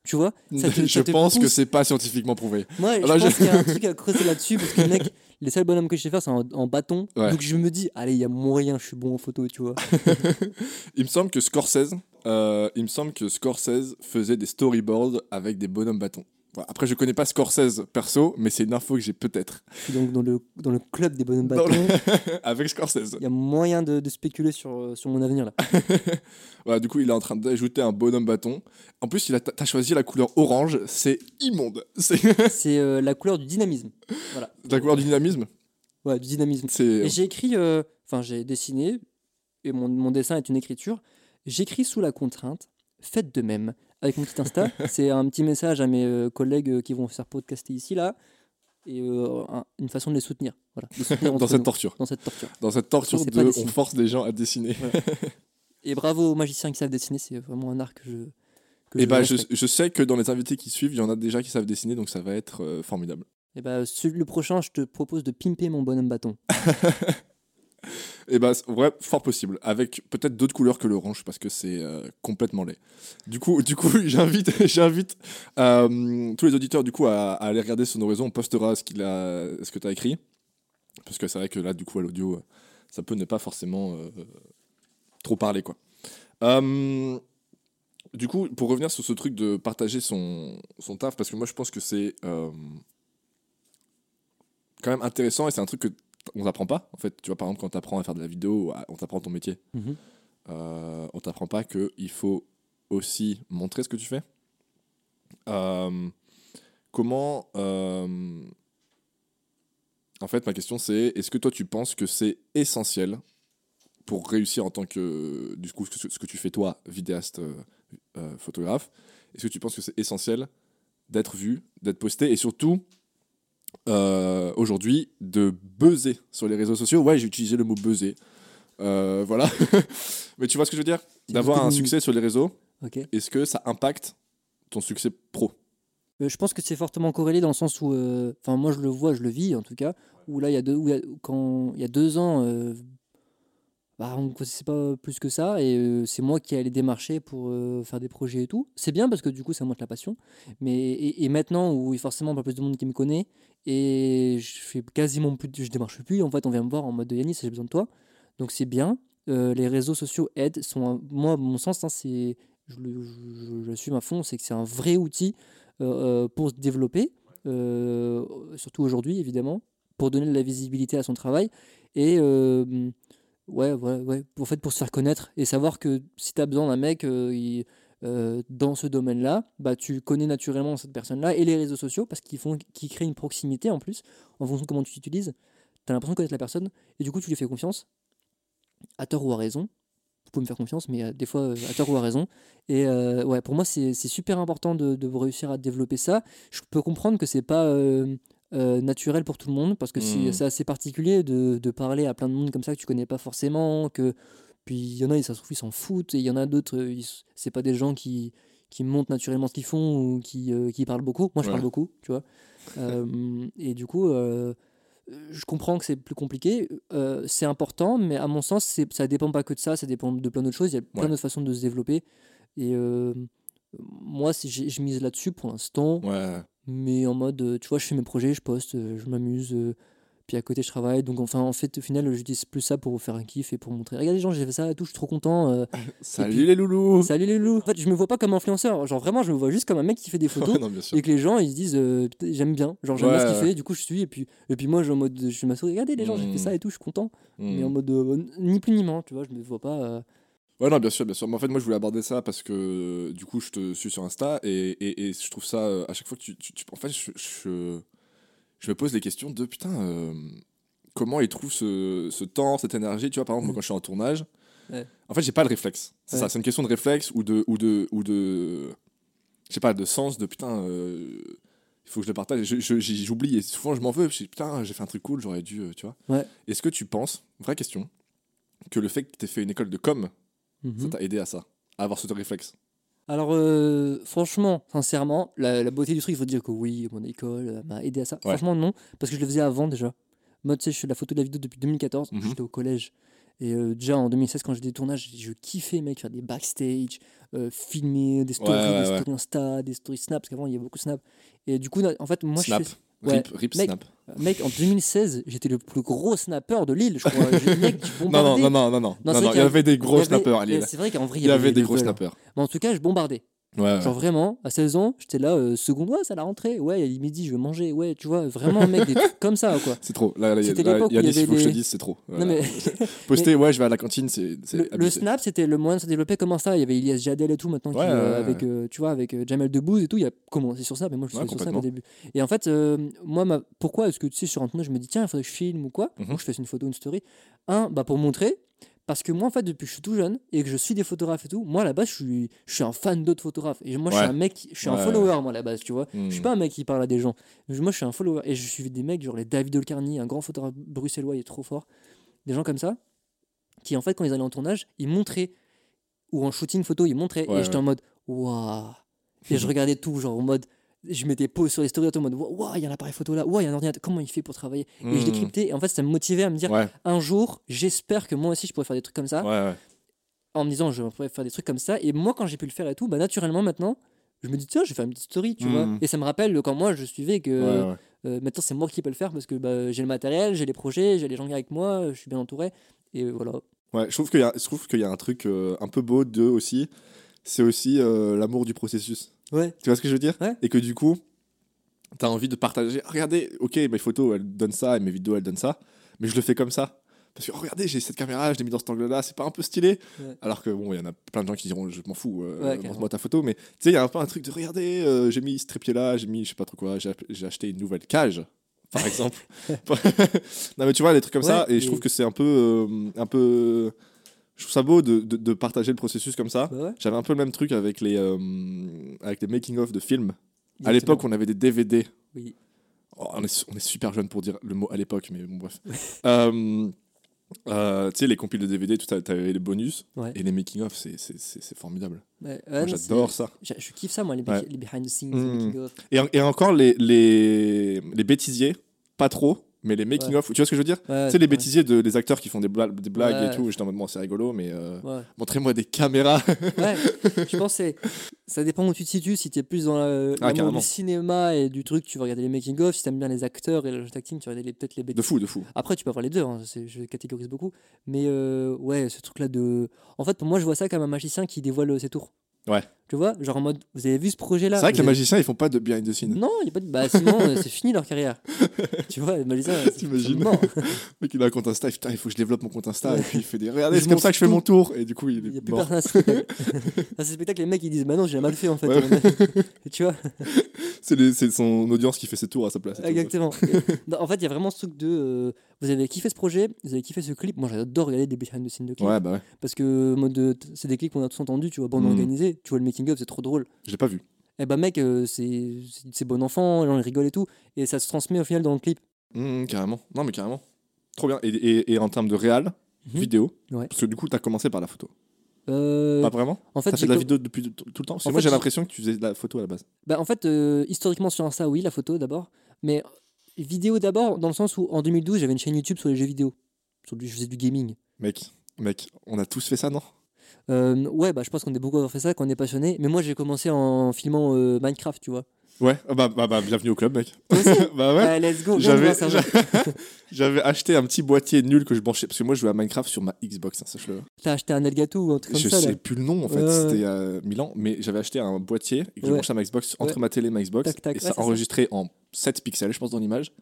Tu vois Je pense que c'est pas scientifiquement prouvé. Moi, je pense qu'il y a un truc à creuser là-dessus parce que, mec, les seuls bonhommes que je sais faire, c'est en, bâton. Donc je me dis, allez, il y a moyen, je suis bon en photo, tu vois. il me semble que Scorsese, euh, il me semble que Scorsese faisait des storyboards avec des bonhommes bâtons. Après, je connais pas Scorsese perso, mais c'est une info que j'ai peut-être. Donc dans le, dans le club des bonhommes bâtons. avec Scorsese. Il y a moyen de, de spéculer sur, euh, sur mon avenir là. voilà, du coup, il est en train d'ajouter un bonhomme bâton. En plus, il a, as choisi la couleur orange, c'est immonde. C'est euh, la couleur du dynamisme. Voilà. La couleur du dynamisme? Ouais, du dynamisme. Et j'ai écrit, euh, enfin, j'ai dessiné, et mon, mon dessin est une écriture. J'écris sous la contrainte, faites de même avec mon petit Insta. c'est un petit message à mes euh, collègues euh, qui vont faire podcaster ici, là. Et euh, une façon de les soutenir. Voilà, dans cette torture. Dans cette torture. Dans cette torture de on force des gens à dessiner. Et bravo aux magiciens qui savent dessiner, c'est vraiment un art que je. et bah, je, je, sais que dans les invités qui suivent, il y en a déjà qui savent dessiner, donc ça va être formidable. Et bah, le prochain, je te propose de pimper mon bonhomme bâton. Et eh bah, ouais, fort possible. Avec peut-être d'autres couleurs que l'orange parce que c'est euh, complètement laid. Du coup, du coup j'invite, j'invite euh, tous les auditeurs du coup à, aller regarder nos réseaux. On postera ce, qu'il a, ce que tu as écrit. Parce que c'est vrai que là, du coup, à l'audio, ça peut ne pas forcément trop parler, quoi. Hum, du coup, pour revenir sur ce truc de partager son, son taf, parce que moi je pense que c'est quand même intéressant et c'est un truc que on t'apprend pas. En fait, tu vois, par exemple, quand tu apprends à faire de la vidéo, on t'apprend ton métier. Mhm. Euh, on t'apprend pas qu'il faut aussi montrer ce que tu fais. Euh, comment. Euh, en fait, ma question c'est est-ce que toi tu penses que c'est essentiel pour réussir en tant que. Du coup, ce que tu fais toi, vidéaste, photographe, est-ce que tu penses que c'est essentiel d'être vu, d'être posté et surtout euh, aujourd'hui de buzzer sur les réseaux sociaux. Ouais, j'ai utilisé le mot buzzer. Euh, voilà. Mais tu vois ce que je veux dire? D'avoir un succès sur les réseaux. Est-ce que ça impacte ton succès pro? Euh, Je pense que c'est fortement corrélé dans le sens où, enfin moi je le vois, je le vis en tout cas, où là il y a deux, quand il y a deux ans, bah, on ne connaissait pas plus que ça et euh, c'est moi qui allais démarcher pour euh, faire des projets et tout. C'est bien parce que du coup ça montre la passion. Mais et, maintenant où forcément pas plus de monde qui me connaît et je fais quasiment plus, je démarche plus. En fait, on vient me voir en mode de Yannis, j'ai besoin de toi. Donc c'est bien. Euh, les réseaux sociaux aident. Sont moi, mon sens, hein, c'est, je, je, à fond, c'est que c'est un vrai outil pour se développer, surtout aujourd'hui évidemment, pour donner de la visibilité à son travail et Ouais, ouais, ouais. En fait, pour se faire connaître et savoir que si tu as besoin d'un mec euh, euh, dans ce domaine-là, bah, tu connais naturellement cette personne-là et les réseaux sociaux parce qu'ils font, créent une proximité en plus en fonction de comment tu t'utilises. Tu as l'impression de connaître la personne et du coup, tu lui fais confiance, à tort ou à raison. Vous pouvez me faire confiance, mais euh, des fois, à tort ou à raison. Et ouais, pour moi, c'est super important de, de, réussir à développer ça. Je peux comprendre que c'est pas euh, naturel pour tout le monde parce que hmm. c'est assez particulier de, de, parler à plein de monde comme ça que tu connais pas forcément que puis il y en a ça se trouve ils s'en foutent et il y en a d'autres c'est pas des gens qui qui montrent naturellement ce qu'ils font ou qui, euh, qui parlent beaucoup. Moi je parle beaucoup tu vois. Euh, et du coup je comprends que c'est plus compliqué. C'est important mais à mon sens ça dépend pas que de ça ça dépend de plein d'autres choses. Il y a plein d'autres façons de se développer. Et moi je mise là-dessus pour l'instant. Ouais mais en mode, euh, tu vois, je fais mes projets, je poste, euh, je m'amuse, euh, puis à côté je travaille. Donc enfin, en fait, au final, j'utilise plus ça pour faire un kiff et pour montrer, regarde les gens, j'ai fait ça et tout, je suis trop content. salut les loulous Salut les loulous En fait, je me vois pas comme influenceur, genre vraiment, je me vois juste comme un mec qui fait des photos et que les gens, ils se disent, j'aime bien, genre j'aime bien ce qu'il fait, du coup je suis, et puis, et puis moi, je, en mode, je m'assure, regardez les gens, j'ai fait ça mmh. et tout, je suis content. Mais en mmh. mode, ni plus ni moins, tu vois, je me vois pas... Ouais, non, bien sûr, bien sûr. Mais en fait, moi, je voulais aborder ça parce que du coup, je te suis sur Insta et, et, et je trouve ça, euh, à chaque fois que tu. tu, en fait, je, je, je, me pose les questions de putain, euh, comment ils trouvent ce, ce, temps, cette énergie. Tu vois, par exemple, moi, quand je suis en tournage, en fait, j'ai pas le réflexe. C'est ça, c'est une question de réflexe ou de. Ou de, ou de je sais pas, de sens de putain. Euh, il faut que je le partage. J'oublie et souvent je m'en veux. Je dis putain, j'ai fait un truc cool, j'aurais dû. tu vois. Ouais. Est-ce que tu penses, vraie question, que le fait que tu aies fait une école de com ça mhm. t'a aidé à ça, à avoir ce réflexe alors, euh, franchement, sincèrement, la, beauté du truc, il faut dire que oui, mon école euh, m'a aidé à ça. Franchement, non, parce que je le faisais avant déjà. Moi, tu sais, je fais la photo de la vidéo depuis 2014, mhm. j'étais au collège. Et euh, déjà en 2016, quand j'ai des tournages, je kiffais, mec, faire des backstage, filmer des stories, des stories Insta, des stories Snap, parce qu'avant, il y avait beaucoup Snap. Et du coup, en fait, moi, je fais Rip, rip mec, snap. Mec, en 2016, j'étais le plus gros snapper de Lille, je crois. mec, non, non, non, non, non, non, non, il y avait des gros snappers à Lille. C'est vrai qu'en vrai, il y avait des gros snappers. Mais en tout cas, je bombardais. Genre vraiment, à 16 ans, j'étais là, euh, seconde, ouais, ça l'a rentré, ouais, il midi, je vais manger, ouais, tu vois, vraiment, mec, des trucs comme ça, quoi. C'est trop. Là, il y a, des il faut que je te dise, c'est trop. Non, mais... Poster, ouais, je vais à la cantine, c'est. Le, snap, c'était le moyen de se développer comment ça. Il y avait Ilias Jadel et tout, maintenant, qui, euh, avec, euh, tu vois, avec Jamel Debbouze et tout, il a commencé sur ça, mais moi, je suis sur ça au début. Et en fait, moi, ma... pourquoi est-ce que, tu sais, sur un tournage, je me dis, tiens, il faudrait que je filme ou quoi, mhm. ou je fasse une photo, une story. Un, bah, pour montrer, parce que moi, en fait, depuis que je suis tout jeune et que je suis des photographes et tout, moi, à la base, je suis, je suis un fan d'autres photographes. Et moi, je suis un mec, je suis un follower, moi, à la base, tu vois. Je suis hmm. pas un mec qui parle à des gens. Moi, je suis un follower. Et je suis des mecs, genre les David Olcarny, un grand photographe bruxellois, il est trop fort. Des gens comme ça, qui, en fait, quand ils allaient en tournage, ils montraient, ou en shooting photo, ils montraient. et j'étais en mode, waouh. Et je regardais tout, genre en mode, je mettais pause sur les stories en mode waouh il y a un appareil photo là waouh il y a un ordinateur comment il fait pour travailler? Et je décryptais hmm. et en fait ça me motivait à me dire un jour j'espère que moi aussi je pourrais faire des trucs comme ça en me disant je pourrais faire des trucs comme ça et moi quand j'ai pu le faire et tout bah naturellement maintenant je me dis tiens je vais faire une petite story tu vois hmm. et ça me rappelle quand moi je suivais que euh, maintenant c'est moi qui peux le faire parce que bah, j'ai le matériel j'ai les projets j'ai les gens avec moi je suis bien entouré Et voilà. Ouais, je trouve qu'il y, a- je trouve y a un truc euh, un peu beau d'eux aussi. C'est aussi euh, l'amour du processus. Ouais. Tu vois ce que je veux dire Ouais. Et que du coup, tu as envie de partager. Regardez, ok, mes photos, elles donnent ça et mes vidéos, elles donnent ça. Mais je le fais comme ça. Parce que oh, regardez, j'ai cette caméra, je l'ai mis dans cet angle-là, c'est pas un peu stylé Ouais. Alors que bon, il y en a plein de gens qui diront, je m'en fous, euh, Ouais, montre-moi carrément. ta photo. Mais tu sais, il y a un peu un truc de regardez, euh, j'ai mis ce trépied-là, j'ai mis je sais pas trop quoi, j'ai acheté une nouvelle cage, par exemple. non, mais tu vois, des trucs comme ça, et je trouve que c'est un peu. euh, un peu je trouve ça beau de, de- de partager le processus comme ça. Bah ouais. J'avais un peu le même truc avec les, euh, avec les making-of de films. À l'époque, on avait des DVD. Oui. Oh, on, est, on est super jeune pour dire le mot à l'époque, mais bon, bref. Euh, euh, tu sais, les compiles de DVD, tout ça, t'avais les bonus. Ouais. Et les making-of, c'est- formidable. Ouais, J'adore ça. Je kiffe ça, moi, les, les behind the scenes, Mm. les of. Et, et encore, les, les, les bêtisiers, pas trop, mais les making-of, tu vois ce que je veux dire Ouais, Tu sais, les ouais. bêtisiers de, des acteurs qui font des, bla- des blagues Ouais. et tout, j'étais en mode, bon, c'est rigolo, mais euh, Ouais. montrez-moi des caméras. Ouais, je pense que ça dépend où tu te situes. Si tu es plus dans la- Ah, du cinéma et du truc, tu vas regarder les making-of. Si tu aimes bien les acteurs et le jeu d'acting, tu vas regarder les- peut-être les bêtises. de fou, de fou. Après, tu peux avoir les deux, hein, je catégorise beaucoup. Mais euh, ouais, ce truc-là de. En fait, pour moi, je vois ça comme un magicien qui dévoile ses tours. Ouais. Tu vois, genre en mode, vous avez vu ce projet-là C'est vrai que les avez- magiciens, ils font pas de behind the scenes. Non, il y a pas de. Bah, sinon, euh, c'est fini leur carrière. tu vois, les magiciens. c'est- T'imagines. Le mec, il a un compte Insta, putain, il faut que je développe mon compte Insta. Ouais. Et puis il fait des. Regardez, c'est comme ça que je fais mon tour. Et du coup, il Il n'y a est plus mort. personne à ce spectacle. les mecs ils disent Bah non, j'ai mal fait en fait. Ouais. Et tu vois C'est son audience qui fait ses tours à sa place. Exactement. En fait, il y a vraiment ce truc de. euh, vous avez kiffé ce projet, vous avez kiffé ce clip. Moi, j'adore regarder des behind the scenes de clips. Ouais, bah ouais. Parce que mode de- c'est des clips qu'on a tous entendus, tu vois, bande Mm. organisée. Tu vois le c'est trop drôle. Je l'ai pas vu. Et bah, mec, euh, c'est bon enfant, les gens rigolent et tout. Et ça se transmet au final dans le clip. Hum, carrément. Non, mais carrément. Trop bien. Et, et, et en termes de réal, Mhm. vidéo, Ouais. parce que du coup, t'as commencé par la photo. Euh, Pas vraiment en fait, T'as fait de la vidéo depuis tout, le temps Parce que En moi, fait, j'ai l'impression que tu faisais de la photo à la base. Bah, en fait, euh, historiquement sur Insta, oui, la photo d'abord. Mais vidéo d'abord, dans le sens où en 2012, j'avais une chaîne YouTube sur les jeux vidéo. Sur du, je faisais du gaming. Mec, mec, on a tous fait ça, non Euh, ouais, bah, je pense qu'on est beaucoup à avoir fait ça, qu'on est passionné. Mais moi, j'ai commencé en filmant euh, Minecraft, tu vois. Ouais, ah bah, bah, bah, bienvenue au club, mec. Bah ouais. Ouais, let's go. J'avais acheté un petit boîtier nul que je branchais parce que moi je jouais à Minecraft sur ma Xbox, hein, sache-le. T'as acheté un Elgato ou un truc comme Je ça sais là. plus le nom en fait, Ouais, ouais. c'était il y a 1000 ans, mais j'avais acheté un boîtier et que je Ouais. branchais à ma Xbox entre Ouais. ma télé et ma Xbox Tac, tac, et ouais, ça enregistrait en 7 pixels, je pense, dans l'image.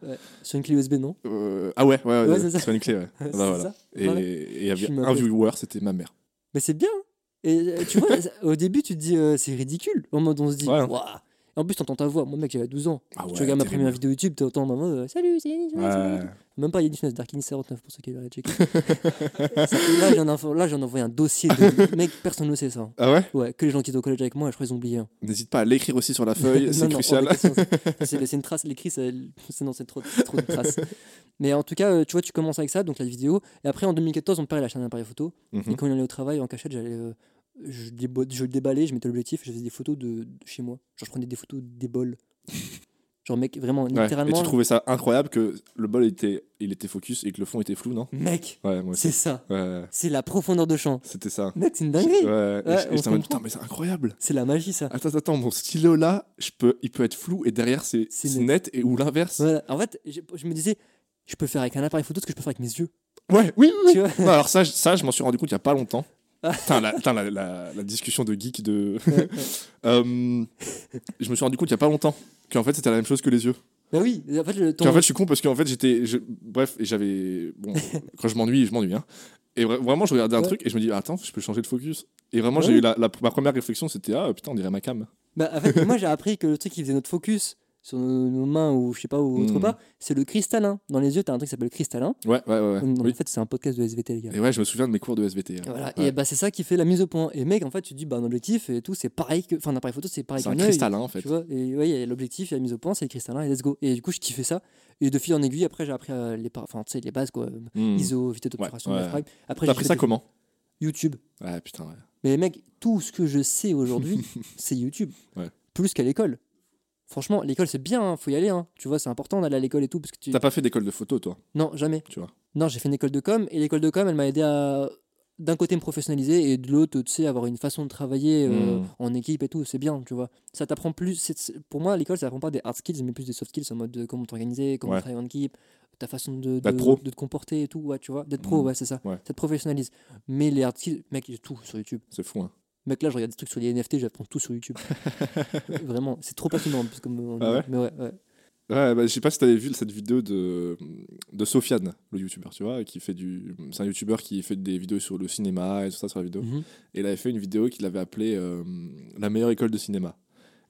Sur une clé USB, non Euh, ah ouais, ouais, ouais, Ouais, sur une clé, ouais. C'est Bah, voilà. ça Et il y Je avait un viewer, c'était ma mère. Mais c'est bien. Et euh, tu vois, au début, tu te dis, euh, c'est ridicule. En mode, on se dit, Ouais. En plus, t'entends ta voix. Moi, mec, j'avais 12 ans. Ah ouais, tu regardes ma terrible. première vidéo YouTube, t'entends ma voix. euh, Salut, c'est Yannick. Funes, Ouais. Même pas Yannick Funes, Darkin 49 pour ceux qui veulent checker. Là, j'en ai, envoyé un dossier de. Mec, personne ne sait ça. Ah ouais? Ouais, que les gens qui étaient au collège avec moi, je crois qu'ils ont oublié. un. N'hésite pas à l'écrire aussi sur la feuille, c'est crucial. c'est- une trace, l'écrit, c'est trop, trop de traces. Mais en tout cas, euh, tu vois, tu commences avec ça, donc la vidéo. Et après, en 2014, mon père, il a acheté un appareil photo. Mhm. Et quand il allait au travail, en cachette, j'allais. euh, je, débo- je le déballais, je mettais l'objectif, je faisais des photos de, de chez moi. Genre, je prenais des photos des bols. Genre, mec, vraiment, Ouais. Et littéralement. tu trouvais ça incroyable que le bol était, il était focus et que le fond était flou, non? Mec, Ouais, c'est ça. Ouais, C'est la profondeur de champ. c'était ça. Mec, c'est une Ouais, dinguerie. et Ouais, et mode, comprend. putain, mais c'est incroyable. C'est la magie, ça. Attends, attends, mon stylo là, je peux, il peut être flou et derrière c'est net. net. et ou l'inverse. Voilà. En fait, je, je me disais, je peux faire avec un appareil photo ce que je peux faire avec mes yeux. Ouais, oui, oui. Non, alors ça, je- ça, je m'en suis rendu compte il y a pas longtemps. Putain, la, putain, la, la- la discussion de geek de. Euh, je me suis rendu compte il y a pas longtemps qu'en fait c'était la même chose que les yeux. Bah oui, en fait, le, ton- Qu'en fait, je suis con parce qu'en fait j'étais, je- bref, et j'avais, bon, quand je m'ennuie, je m'ennuie. Hein. Et vra- vraiment, je regardais un Ouais. truc et je me dis, attends, je peux changer de focus. Et vraiment, Ouais. j'ai eu la, la- ma première réflexion, c'était ah putain, on dirait ma cam. Bah, en fait, moi j'ai appris que le truc qui faisait notre focus sur nos, nos mains ou je sais pas ou autre Mm. part, c'est le cristallin. Dans les yeux, t'as un truc qui s'appelle cristallin. Ouais, ouais, ouais. ouais. En fait, c'est un podcast de SVT, les gars. Et ouais, je me souviens de mes cours de SVT. hein. Voilà. Ouais. Et bah c'est ça qui fait la mise au point. Et mec, en fait, tu te dis bah un objectif et tout, c'est pareil que, enfin un appareil photo, c'est pareil C'est un cristallin en fait. Tu vois, et ouais, l'objectif, il y a la mise au point, c'est le cristallin et let's go. Et du coup, je kiffais ça. Et de fil en aiguille, après, j'ai appris euh, les, enfin, tu les bases quoi, Hmm. ISO, vitesse d'obturation, Ouais, ouais. Après, j'ai appris ça comment? YouTube. Ouais, putain, ouais. Mais mec, tout ce que je sais aujourd'hui, c'est YouTube. Ouais. Plus qu'à l'école. Franchement, l'école c'est bien, hein, faut y aller. hein. Tu vois, c'est important d'aller à l'école et tout. Parce que tu... T'as pas fait d'école de photo, toi, Non, jamais. tu vois. Non, j'ai fait une école de com et l'école de com, elle m'a aidé à, d'un côté me professionnaliser et de l'autre, tu sais, avoir une façon de travailler euh, Mm. en équipe et tout, c'est bien, tu vois. Ça t'apprend plus, c'est- pour moi, l'école, ça apprend pas des hard skills, mais plus des soft skills en mode de comment t'organiser, comment Ouais. travailler en équipe, ta façon de, de, D'être pro. de te comporter et tout, ouais, tu vois. D'être pro, Mm. ouais, c'est ça. Ouais. Ça te professionnalise. Mais les hard skills, mec, il y a tout sur YouTube. C'est fou, hein. Mec, là, je regarde des trucs sur les NFT, j'apprends tout sur YouTube. Vraiment, c'est trop passionnant. Parce que, on- Ah ouais mais ouais, ouais. Ouais, bah, je sais pas si t'avais vu cette vidéo de, de Sofiane, le youtubeur, tu vois, qui fait du. C'est un youtubeur qui fait des vidéos sur le cinéma et tout ça sur la vidéo. Mhm. Et il avait fait une vidéo qu'il avait appelée euh, La meilleure école de cinéma.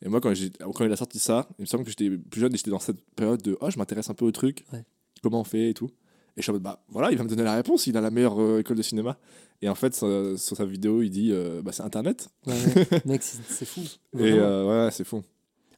Et moi, quand, quand il a sorti ça, il me semble que j'étais plus jeune et j'étais dans cette période de Oh, je m'intéresse un peu au truc, Ouais. comment on fait et tout. Et je suis en mode Bah voilà, il va me donner la réponse, il a la meilleure euh, école de cinéma. Et en fait, sur, sur sa vidéo, il dit euh, Bah c'est Internet. Ouais, ouais. Mec, c'est fou. Et Vraiment. euh, ouais, c'est fou.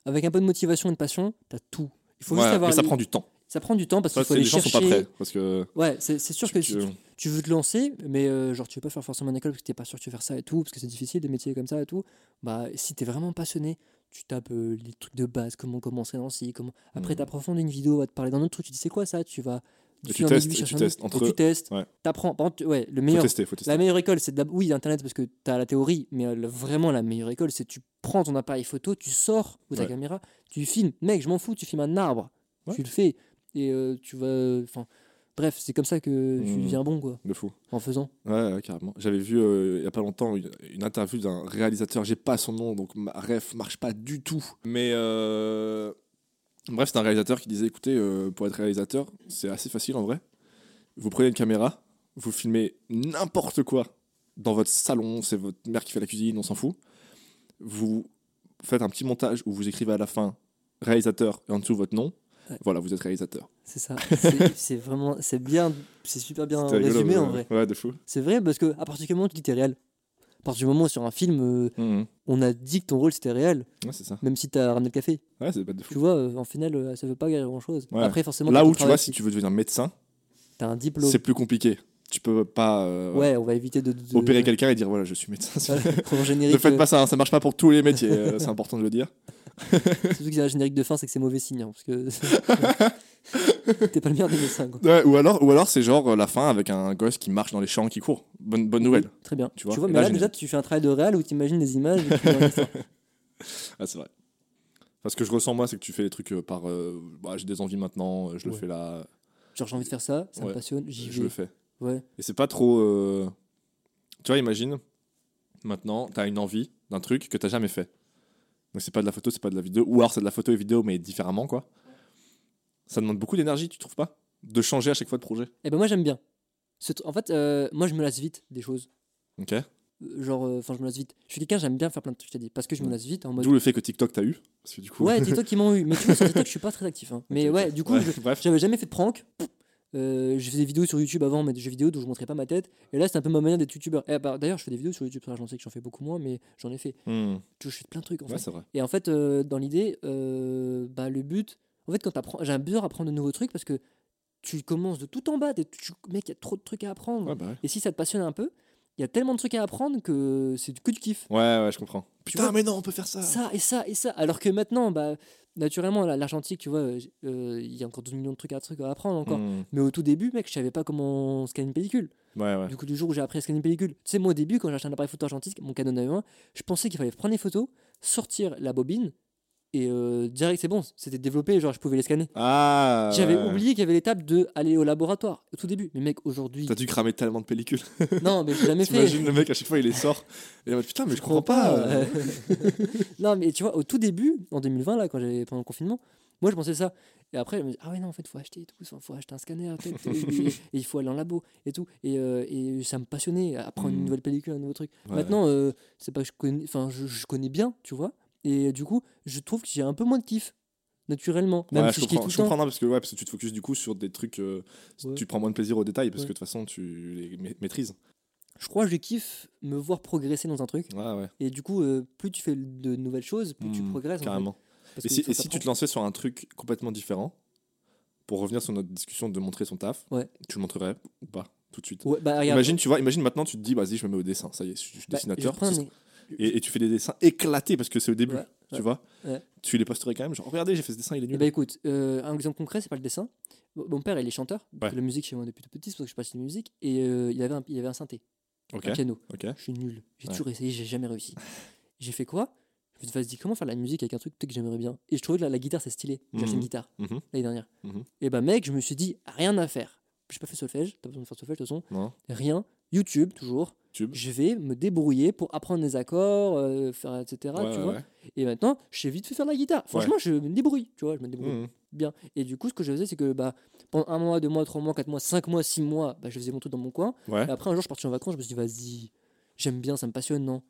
Avec un peu de motivation et de passion, t'as tout. Il faut Ouais, juste avoir. mais ça les- prend du temps. ça prend du temps parce Ça, qu'il faut c'est- aller les gens chercher. sont pas prêts. Parce que. Ouais, c'est sûr que si tu- tu, veux te lancer, mais euh, genre tu veux pas faire forcément une école parce que t'es pas sûr que tu veux faire ça et tout, parce que c'est difficile des métiers comme ça et tout. Bah, si t'es vraiment passionné, tu tapes euh, les trucs de base, comment commencer dans ci, comment. Après, t'approfondis une vidéo, va te parler d'un autre truc, tu dis c'est quoi ça, tu vas. Et tu testes, et tu testes entre- et tu testes, Ouais. t'apprends. Le Faut meilleur. tester, faut tester. La meilleure école, c'est oui Internet parce que tu as la théorie, mais euh, vraiment la meilleure école, c'est tu prends ton appareil photo, tu sors ou ta Ouais. caméra, tu filmes. Mec, je m'en fous, tu filmes un arbre, Ouais. tu le fais et euh, tu vas. Enfin, bref, c'est comme ça que tu Mhm. deviens bon quoi, De fou. en faisant. Ouais, ouais, carrément. J'avais vu euh, il y a pas longtemps une, une interview d'un réalisateur, j'ai pas son nom, donc ma ref marche pas du tout. Mais euh, bref, c'est un réalisateur qui disait écoutez, euh, pour être réalisateur, c'est assez facile en vrai. Vous prenez une caméra, vous filmez n'importe quoi dans votre salon, c'est votre mère qui fait la cuisine, on s'en fout. Vous faites un petit montage où vous écrivez à la fin réalisateur et en dessous votre nom. Ouais. Voilà, vous êtes réalisateur. C'est ça. C'est- vraiment, c'est bien, c'est super bien rigolo, résumé en vrai. Ouais, de fou. C'est vrai parce que à partir du moment où tu dis t'es réel, à partir du moment où sur un film, euh, Mhm. on a dit que ton rôle c'était réel, Ouais, c'est ça. même si t'as ramené le café. Ouais, c'est pas de fou. Tu vois, euh, en final, euh, ça veut pas dire grand chose. Ouais. Après, forcément, Là où tu vois, si tu veux devenir médecin, t'as un diplôme. c'est plus compliqué. Tu peux pas euh, Ouais, on va éviter de. de- opérer quelqu'un et dire voilà, je suis médecin. Pour un ne générique. faites pas ça, hein, ça marche pas pour tous les métiers, c'est important de le dire. Surtout qu'il y a un générique de fin, c'est que c'est mauvais signe. hein, parce que t'es pas le meilleur des médecins. Quoi. Ouais, ou alors, ou alors c'est genre euh, la fin avec un gosse qui marche dans les champs, qui court. Bonne, bonne nouvelle. Très bien. Tu Tu vois, mais là, là, déjà, tu fais un travail de réel où tu imagines des images. et tu. Ah, c'est vrai. Parce que je ressens moi, c'est que tu fais les trucs euh, par. euh, bah, j'ai des envies maintenant, je le Ouais. fais là, Genre, j'ai envie de faire ça, ça Ouais. me passionne, j'y je vais. le fais. Ouais. Et c'est pas trop. euh, Tu vois, imagine, maintenant, t'as une envie d'un truc que t'as jamais fait. Donc c'est pas de la photo, c'est pas de la vidéo. Ou alors c'est de la photo et vidéo, mais différemment, quoi. Ça demande beaucoup d'énergie, tu trouves pas De changer à chaque fois de projet? Et ben moi, j'aime bien. En fait, euh, moi, je me lasse vite des choses. Ok Euh, Genre, euh, enfin, je me lasse vite. Je suis quelqu'un, j'aime bien faire plein de trucs, je t'ai dit. Parce que je me Ouais. lasse vite en mode. D'où le fait que TikTok t'a eu. Parce que du coup. Ouais, TikTok, ils m'ont eu. Mais tu vois, sur TikTok, je suis pas très actif. hein. Mais ouais, du coup, Ouais, je-. J'avais jamais fait de prank. Euh, je faisais des vidéos sur YouTube avant, mais des jeux vidéo dont je montrais pas ma tête. Et là, c'est un peu ma manière d'être youtubeur. Et bah, D'ailleurs, je fais des vidéos sur YouTube, j'en sais que j'en fais beaucoup moins, mais j'en ai fait. Hmm. Je fais plein de trucs en Ouais, fait. c'est vrai. Et en fait, euh, dans l'idée, euh, bah, le but, en fait, quand bien apprendre de nouveaux trucs parce que tu commences de tout en bas. tu- mec, il y a trop de trucs à apprendre. Ouais, bah ouais. Et si ça te passionne un peu, il y a tellement de trucs à apprendre que c'est que du kiff. Ouais, ouais, je comprends. Putain, vois, mais non, on peut faire ça. Ça et ça et ça. Alors que maintenant, bah, naturellement, la- l'argentique, tu vois, euh, euh, il y a encore 12 millions de trucs à, trucs à apprendre encore. Hmm. Mais au tout début, mec, je savais pas comment scanner une pellicule. Ouais, ouais. Du coup, du jour où j'ai appris à scanner une pellicule, tu sais, moi au début, quand j'ai acheté un appareil photo argentique, mon Canon A1, je pensais qu'il fallait prendre les photos, sortir la bobine et euh, direct, c'est bon, c'était développé, genre je pouvais les scanner. Ah. J'avais ouais. oublié qu'il y avait l'étape de aller au laboratoire au tout début. Mais mec, aujourd'hui, T'as dû cramer tellement de pellicules. non, mais j'ai jamais fait. T'imagines le mec à chaque fois il les sort. Et il putain, mais je comprends pas. euh. non, mais tu vois, au tout début, en 2020, là, quand j'avais pendant le confinement, moi je pensais ça. Et après, je me dis, ah ouais, non, en fait, faut acheter et tout, faut faut acheter un scanner, et, et- et il faut aller en labo et tout. Et, euh, et ça me passionnait, apprendre une Mm. nouvelle pellicule, un nouveau truc. Ouais. Maintenant, euh, c'est pas que je connais, enfin, je, je connais bien, tu vois. Et du coup, je trouve que j'ai un peu moins de kiff, naturellement. Même Ouais, si je comprends, tout je comprends parce que ouais, parce que tu te focuses du coup sur des trucs, euh, Ouais. tu prends moins de plaisir aux détails parce que de toute façon tu les ma- maîtrises. Je crois que je kiffe me voir progresser dans un truc. Et du coup, euh, plus tu fais de nouvelles choses, plus tu Hmm, progresses. en fait. carrément. Et si, faut et si tu te lançais sur un truc complètement différent, pour revenir sur notre discussion de montrer son taf, tu le montrerais ou pas tout de suite? Bah, Imagine, tu vois, imagine maintenant tu te dis, vas-y, je me mets au dessin, ça y est, je suis bah, dessinateur. je prends et, et tu fais des dessins éclatés parce que c'est au début, Ouais, tu ouais, vois. ouais. Tu les posterais quand même, genre, regardez, j'ai fait ce dessin, il est Eh nul. ben écoute, euh, un exemple concret, c'est pas le dessin. Mon père, il est chanteur, Ouais. la musique chez moi depuis tout petit, c'est pour ça que je passe de musique. Et euh, il, avait un, il avait un synthé. un piano. Je suis nul. J'ai toujours essayé, j'ai jamais réussi. j'ai fait quoi? Je me suis dit, comment faire la musique avec un truc que j'aimerais bien? Et je trouvais que la, guitare, c'est stylé. J'ai acheté une mhm. guitare mhm. l'année dernière. Mhm. Et bah, mec, je me suis dit, rien à faire. J'ai pas fait solfège, t'as besoin de faire solfège de toute façon. Rien. YouTube, toujours. Je vais me débrouiller pour apprendre des accords, euh, faire, etc. tu vois Et maintenant, je sais vite fait faire la guitare. Franchement, je me débrouille, tu vois, je me débrouille bien. Et du coup, ce que je faisais, c'est que bah, pendant un mois, deux mois, trois mois, quatre mois, cinq mois, six mois, bah, je faisais mon truc dans mon coin. Et après, un jour, je suis parti en vacances, je me suis dit, vas-y, j'aime bien, ça me passionne, non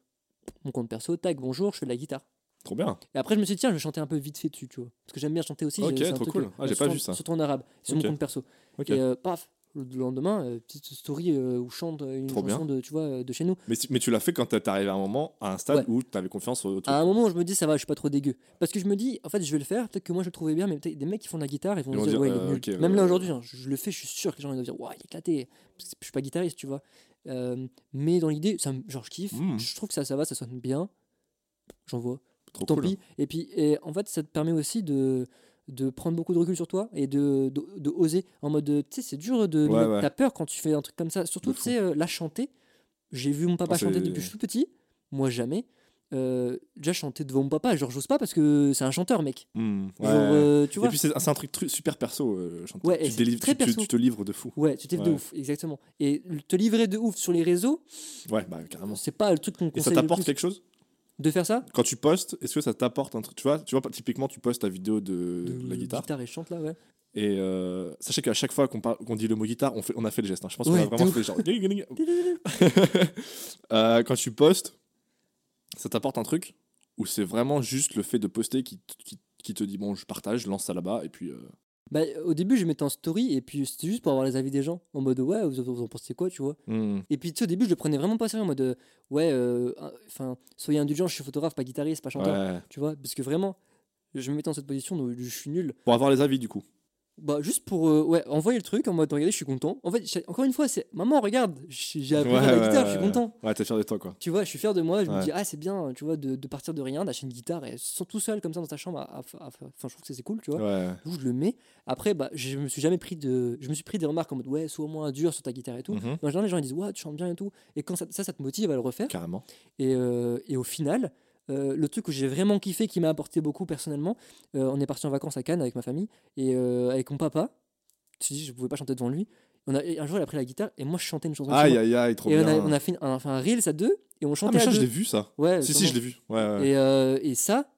Mon compte perso, tac, bonjour, je fais de la guitare. Trop bien. Et après, je me suis dit, tiens, je vais chanter un peu vite fait dessus, tu vois. Parce que j'aime bien chanter aussi. Ok, trop cool. Ah, j'ai pas vu ça. Surtout en arabe, sur mon compte perso. Et euh, paf, le lendemain, euh, petite story euh, où chante une chanson de, tu vois, de chez nous. Mais, mais tu l'as fait quand t'es arrivé à un moment, à un stade où tu avais confiance au truc. À un moment où je me dis, ça va, je suis pas trop dégueu. Parce que je me dis, en fait, je vais le faire, peut-être que moi je le trouvais bien, mais des mecs qui font de la guitare, ils vont, dire, ouais, il est Même là aujourd'hui, hein, je, le fais, je suis sûr que les gens vont dire, ouais, il est éclaté. Parce que je suis pas guitariste, tu vois. mais dans l'idée, genre, je kiffe, hmm. je trouve que ça, ça va, ça sonne bien. J'en vois. Tant pis. Et puis, et en fait, ça te permet aussi de, de prendre beaucoup de recul sur toi et de, de, oser. En mode, tu sais, c'est dur de. Ouais, T'as peur quand tu fais un truc comme ça. Surtout, tu sais, euh, la chanter. J'ai vu mon papa chanter depuis que je suis tout petit. Moi, jamais. Euh, déjà chanter devant mon papa, genre j'ose pas parce que c'est un chanteur, mec. Hmm, euh, tu vois et puis c'est un truc super perso, chanter. Ouais, tu, très tu, tu, te livres de fou. Ouais, tu te livres de ouf, exactement. Et te livrer de ouf sur les réseaux, ouais, bah carrément. C'est pas le truc qu'on conseille. Et ça t'apporte quelque chose? De faire ça Quand tu postes, est-ce que ça t'apporte un truc? Tu vois, tu vois, typiquement, tu postes ta vidéo de, la guitare. guitare et chante là, ouais. Et euh, sachez qu'à chaque fois qu'on dit le mot guitare, on, fait, on a fait le geste. Hein. Je pense qu'on a vraiment fait le genre. euh, quand tu postes, ça t'apporte un truc ou c'est vraiment juste le fait de poster qui, qui, qui, te dit bon, je partage, je lance ça là-bas et puis. Euh, bah, au début, je mettais en story et puis c'était juste pour avoir les avis des gens. En mode, ouais, vous, en pensez quoi, tu vois hmm. Et puis, tu sais, au début, je le prenais vraiment pas sérieux en mode, ouais, euh, enfin, soyez indulgent, je suis photographe, pas guitariste, pas chanteur. Tu vois Parce que vraiment, je me mettais dans cette position où je suis nul. Pour avoir les avis, du coup. Bah, juste pour euh, ouais, envoyer le truc en mode regardez, je suis content. En fait, encore une fois, c'est maman, regarde, j'ai appris la guitare, je suis content. Ouais, t'es fier de toi quoi. Tu vois, je suis fier de moi, je me dis, ah, c'est bien, tu vois, de, de, partir de rien, d'acheter une guitare et tout seul comme ça dans ta chambre. Enfin, je trouve que c'est cool, tu vois. Ouais. je le mets. Après, bah, je me suis jamais pris de. Je me suis pris des remarques en mode, ouais, sois au moins dur sur ta guitare et tout. Mm -hmm. Général, les gens ils disent, ouais, tu chantes bien et tout. Et quand ça, ça, ça te motive à le refaire. Carrément. Et, euh, et au final, euh, le truc que j'ai vraiment kiffé, qui m'a apporté beaucoup personnellement, euh, on est parti en vacances à Cannes avec ma famille et avec mon papa je dit, je pouvais pas chanter devant lui. On a, un jour, il a pris la guitare et moi, je chantais une chanson. Aïe, aïe, aïe, trop et bien. On a, on a fait un, enfin, un Reels à deux et on chantait ah, mais ça, je l'ai vu, ça. Ouais, si, si, je l'ai vu. Ouais, Et, euh, et, ça,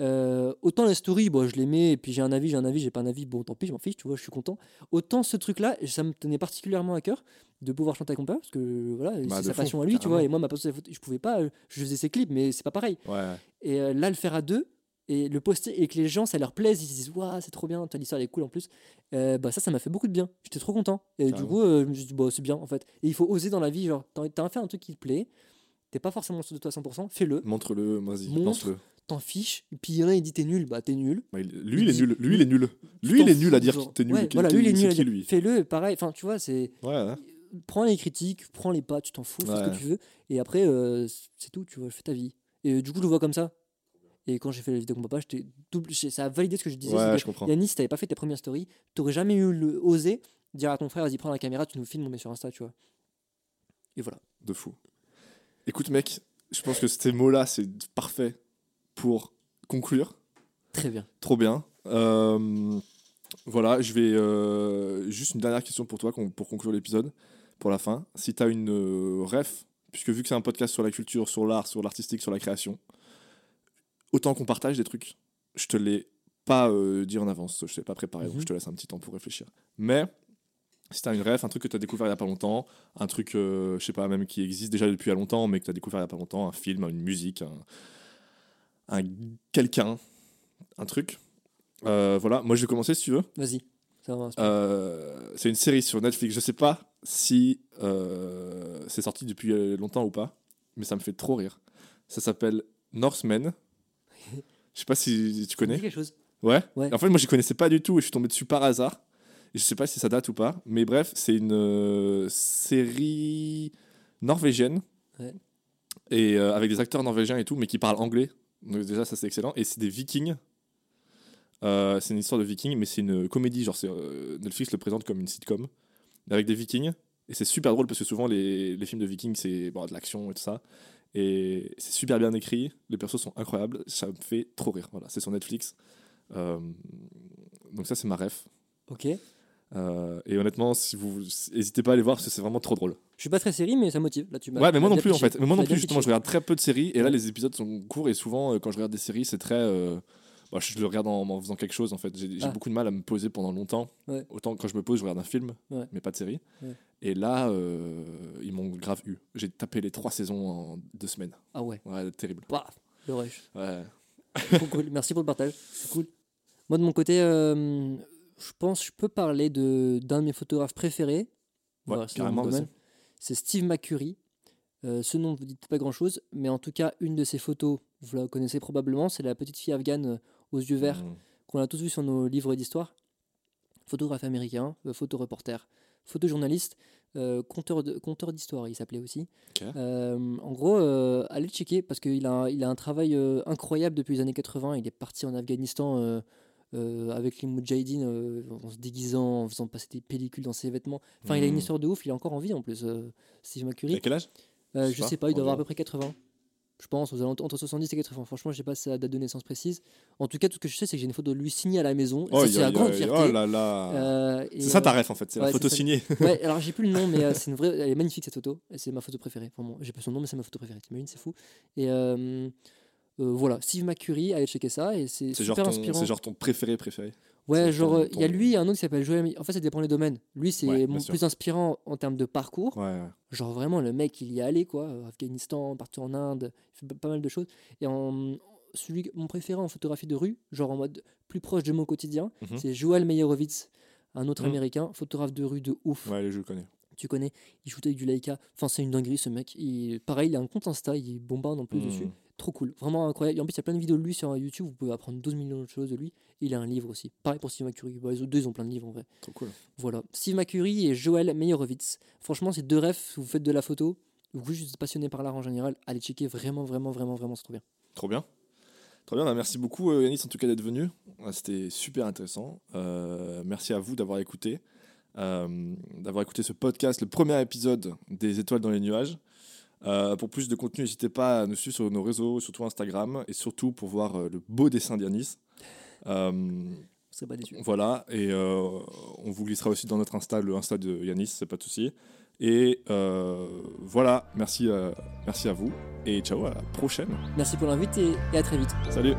euh, autant la story, bon, je l'aimais et puis j'ai un avis, j'ai un avis, j'ai pas un avis, bon, tant pis, je m'en fiche, tu vois, je suis content. Autant ce truc-là, ça me tenait particulièrement à cœur de pouvoir chanter avec mon père parce que voilà, bah, c'est sa passion à lui, tu vois, et moi, ma passion, je pouvais pas, je faisais ses clips, mais c'est pas pareil. Ouais. Et euh, là, le faire à deux, et le poster et que les gens ça leur plaise ils se disent waouh c'est trop bien ta l'histoire elle est cool en plus euh, bah ça ça m'a fait beaucoup de bien. J'étais trop content. Et du coup euh, je me suis dit bah c'est bien en fait. Et il faut oser dans la vie genre t'as fait un truc qui te plaît t'es pas forcément sûr de toi à 100% fais-le. Montre-le vas-y montre t'en fiches et puis il y en a il dit t'es nul bah t'es nul lui il, est nul lui il est nul lui il est nul à dire que t'es nul voilà lui il est nul à dire fais-le pareil enfin tu vois c'est ouais, prends les critiques prends les pas tu t'en fous fais ce que tu veux et après euh, c'est tout tu vois fais ta vie et du coup je le vois comme ça et quand j'ai fait la vidéo avec mon papa, double, ça a validé ce que je disais. Ouais, je comprends. Yannis, si t'avais pas fait tes premières stories, t'aurais jamais eu le osé dire à ton frère, vas-y, prends la caméra, tu nous filmes, on met sur Insta, tu vois. Et voilà. De fou. Écoute, mec, je pense que ces mots-là, c'est parfait pour conclure. Très bien. Trop bien. Euh, voilà, je vais. Euh, juste une dernière question pour toi pour conclure l'épisode, pour la fin. Si tu as une euh, ref, puisque vu que c'est un podcast sur la culture, sur l'art, sur l'artistique, sur la création, autant qu'on partage des trucs, je te l'ai pas euh, dit en avance, je t'ai pas préparé, donc mhm. je te laisse un petit temps pour réfléchir. Mais si t'as une ref, un truc que tu as découvert il y a pas longtemps, un truc, euh, je sais pas, même qui existe déjà depuis il y a longtemps, mais que tu as découvert il y a pas longtemps, un film, une musique, un, quelqu'un, un truc. Euh, voilà, moi je vais commencer si tu veux. Vas-y. c'est une série sur Netflix. Je sais pas si c'est sorti depuis longtemps ou pas, mais ça me fait trop rire. Ça s'appelle Northman. Je sais pas si tu connais. quelque chose. Ouais. En fait, moi, je connaissais pas du tout et je suis tombé dessus par hasard. Et je sais pas si ça date ou pas. Mais bref, c'est une euh, série norvégienne. Ouais. Et euh, avec des acteurs norvégiens et tout, mais qui parlent anglais. Donc, déjà, ça, c'est excellent. Et c'est des vikings. Euh, c'est une histoire de vikings, mais c'est une comédie. Genre, Netflix le présente comme une sitcom. Avec des vikings. Et c'est super drôle parce que souvent, les, les films de Vikings, c'est bon, de l'action et tout ça. Et c'est super bien écrit, les persos sont incroyables, ça me fait trop rire. Voilà, c'est sur Netflix. Euh, donc ça, c'est ma ref. Ok. Euh, et honnêtement, si vous n'hésitez pas à aller voir, parce que c'est vraiment trop drôle. Je suis pas très série, mais ça motive. Là, tu ouais, mais moi non plus en fait. Mais moi non plus justement, je regarde très peu de séries. Et là, les épisodes sont courts et souvent, euh, quand je regarde des séries, c'est très. Bah, je le regarde en, faisant quelque chose en fait. J'ai ah. beaucoup de mal à me poser pendant longtemps. Autant quand je me pose, je regarde un film, mais pas de série. Et là, euh, ils m'ont grave eu. J'ai tapé les trois saisons en deux semaines. Ah ouais Ouais, terrible. Bah, le rush. Ouais. Merci pour le partage. C'est cool. Moi, de mon côté, euh, je pense je peux parler d'un de, mes photographes préférés. Ouais, carrément, c'est Steve McCurry. Euh, ce nom ne vous dit pas grand chose, mais en tout cas, une de ses photos, vous la connaissez probablement, c'est la petite fille afghane aux yeux verts mmh. qu'on a tous vu sur nos livres d'histoire. Photographe américain, photoreporter photojournaliste, euh, conteur d'histoire, il s'appelait aussi. Euh, en gros, euh, allez le checker parce qu'il a, il a un travail incroyable depuis les années 80. Il est parti en Afghanistan avec les Mujahideen en se déguisant, en faisant passer des pellicules dans ses vêtements. Enfin, il a une hmm. histoire de ouf. Il est encore en vie en plus, Steve McCurry. À quel âge? Je sais pas, il doit avoir à peu près 80 je pense, aux entre 70 et 80. Franchement, je sais pas sa date de naissance précise. En tout cas, tout ce que je sais, c'est que j'ai une photo de lui signée à la maison. Oh, c'est la grande fierté. Oh là là. Euh, c'est ça ta ref en fait, c'est la photo signée. ouais, alors j'ai plus le nom, mais euh, c'est une vraie. Elle est magnifique cette photo. C'est ma photo préférée. Vraiment, j'ai pas son nom, mais c'est ma photo préférée. T'imagines, c'est fou. Et euh, voilà, Steve McCurry, allez checker ça. Et c'est super inspirant. C'est genre ton préféré préféré. Ouais, genre, il y a lui et un autre qui s'appelle Joël. En fait, ça dépend des domaines. Lui, c'est mon plus inspirant en termes de parcours. Ouais, Genre, vraiment, le mec, il y est allé, quoi. Afghanistan, parti en Inde, il fait pas mal de choses. Et en, celui, mon préféré en photographie de rue, genre en mode plus proche de mon quotidien, mhm. c'est Joel Meyerowitz, un autre mhm. américain, photographe de rue de ouf. Ouais, je le connais. Tu connais, il shoot avec du Leica. Enfin, c'est une dinguerie ce mec. Il, pareil, il a un compte Insta, il bombarde en plus mhm. dessus. Trop cool, vraiment incroyable. Et en plus, il y a plein de vidéos de lui sur YouTube, vous pouvez apprendre 12 millions de choses de lui. Il a un livre aussi. Pareil pour Steve McCurry. Bah, les deux, ils ont plein de livres en vrai. Trop cool. Voilà. Steve McCurry et Joël Meyerowitz. Franchement, c'est deux refs. Vous faites de la photo. Vous êtes passionné par l'art en général. Allez checker vraiment, vraiment, vraiment, vraiment, c'est trop bien. Trop bien. Trop bien. Bah, merci beaucoup, euh, Yanis, en tout cas, d'être venu. C'était super intéressant. Euh, merci à vous d'avoir écouté. Euh, d'avoir écouté ce podcast, le premier épisode des Étoiles dans les nuages. Euh, pour plus de contenu, n'hésitez pas à nous suivre sur nos réseaux, surtout Instagram, et surtout pour voir euh, le beau dessin d'Yanis. Euh, pas déçu. Voilà, et on vous glissera aussi dans notre Insta, le Insta de Yanis, c'est pas de souci. Et voilà, merci, merci à vous, et ciao, à la prochaine. Merci pour l'invite et à très vite. Salut.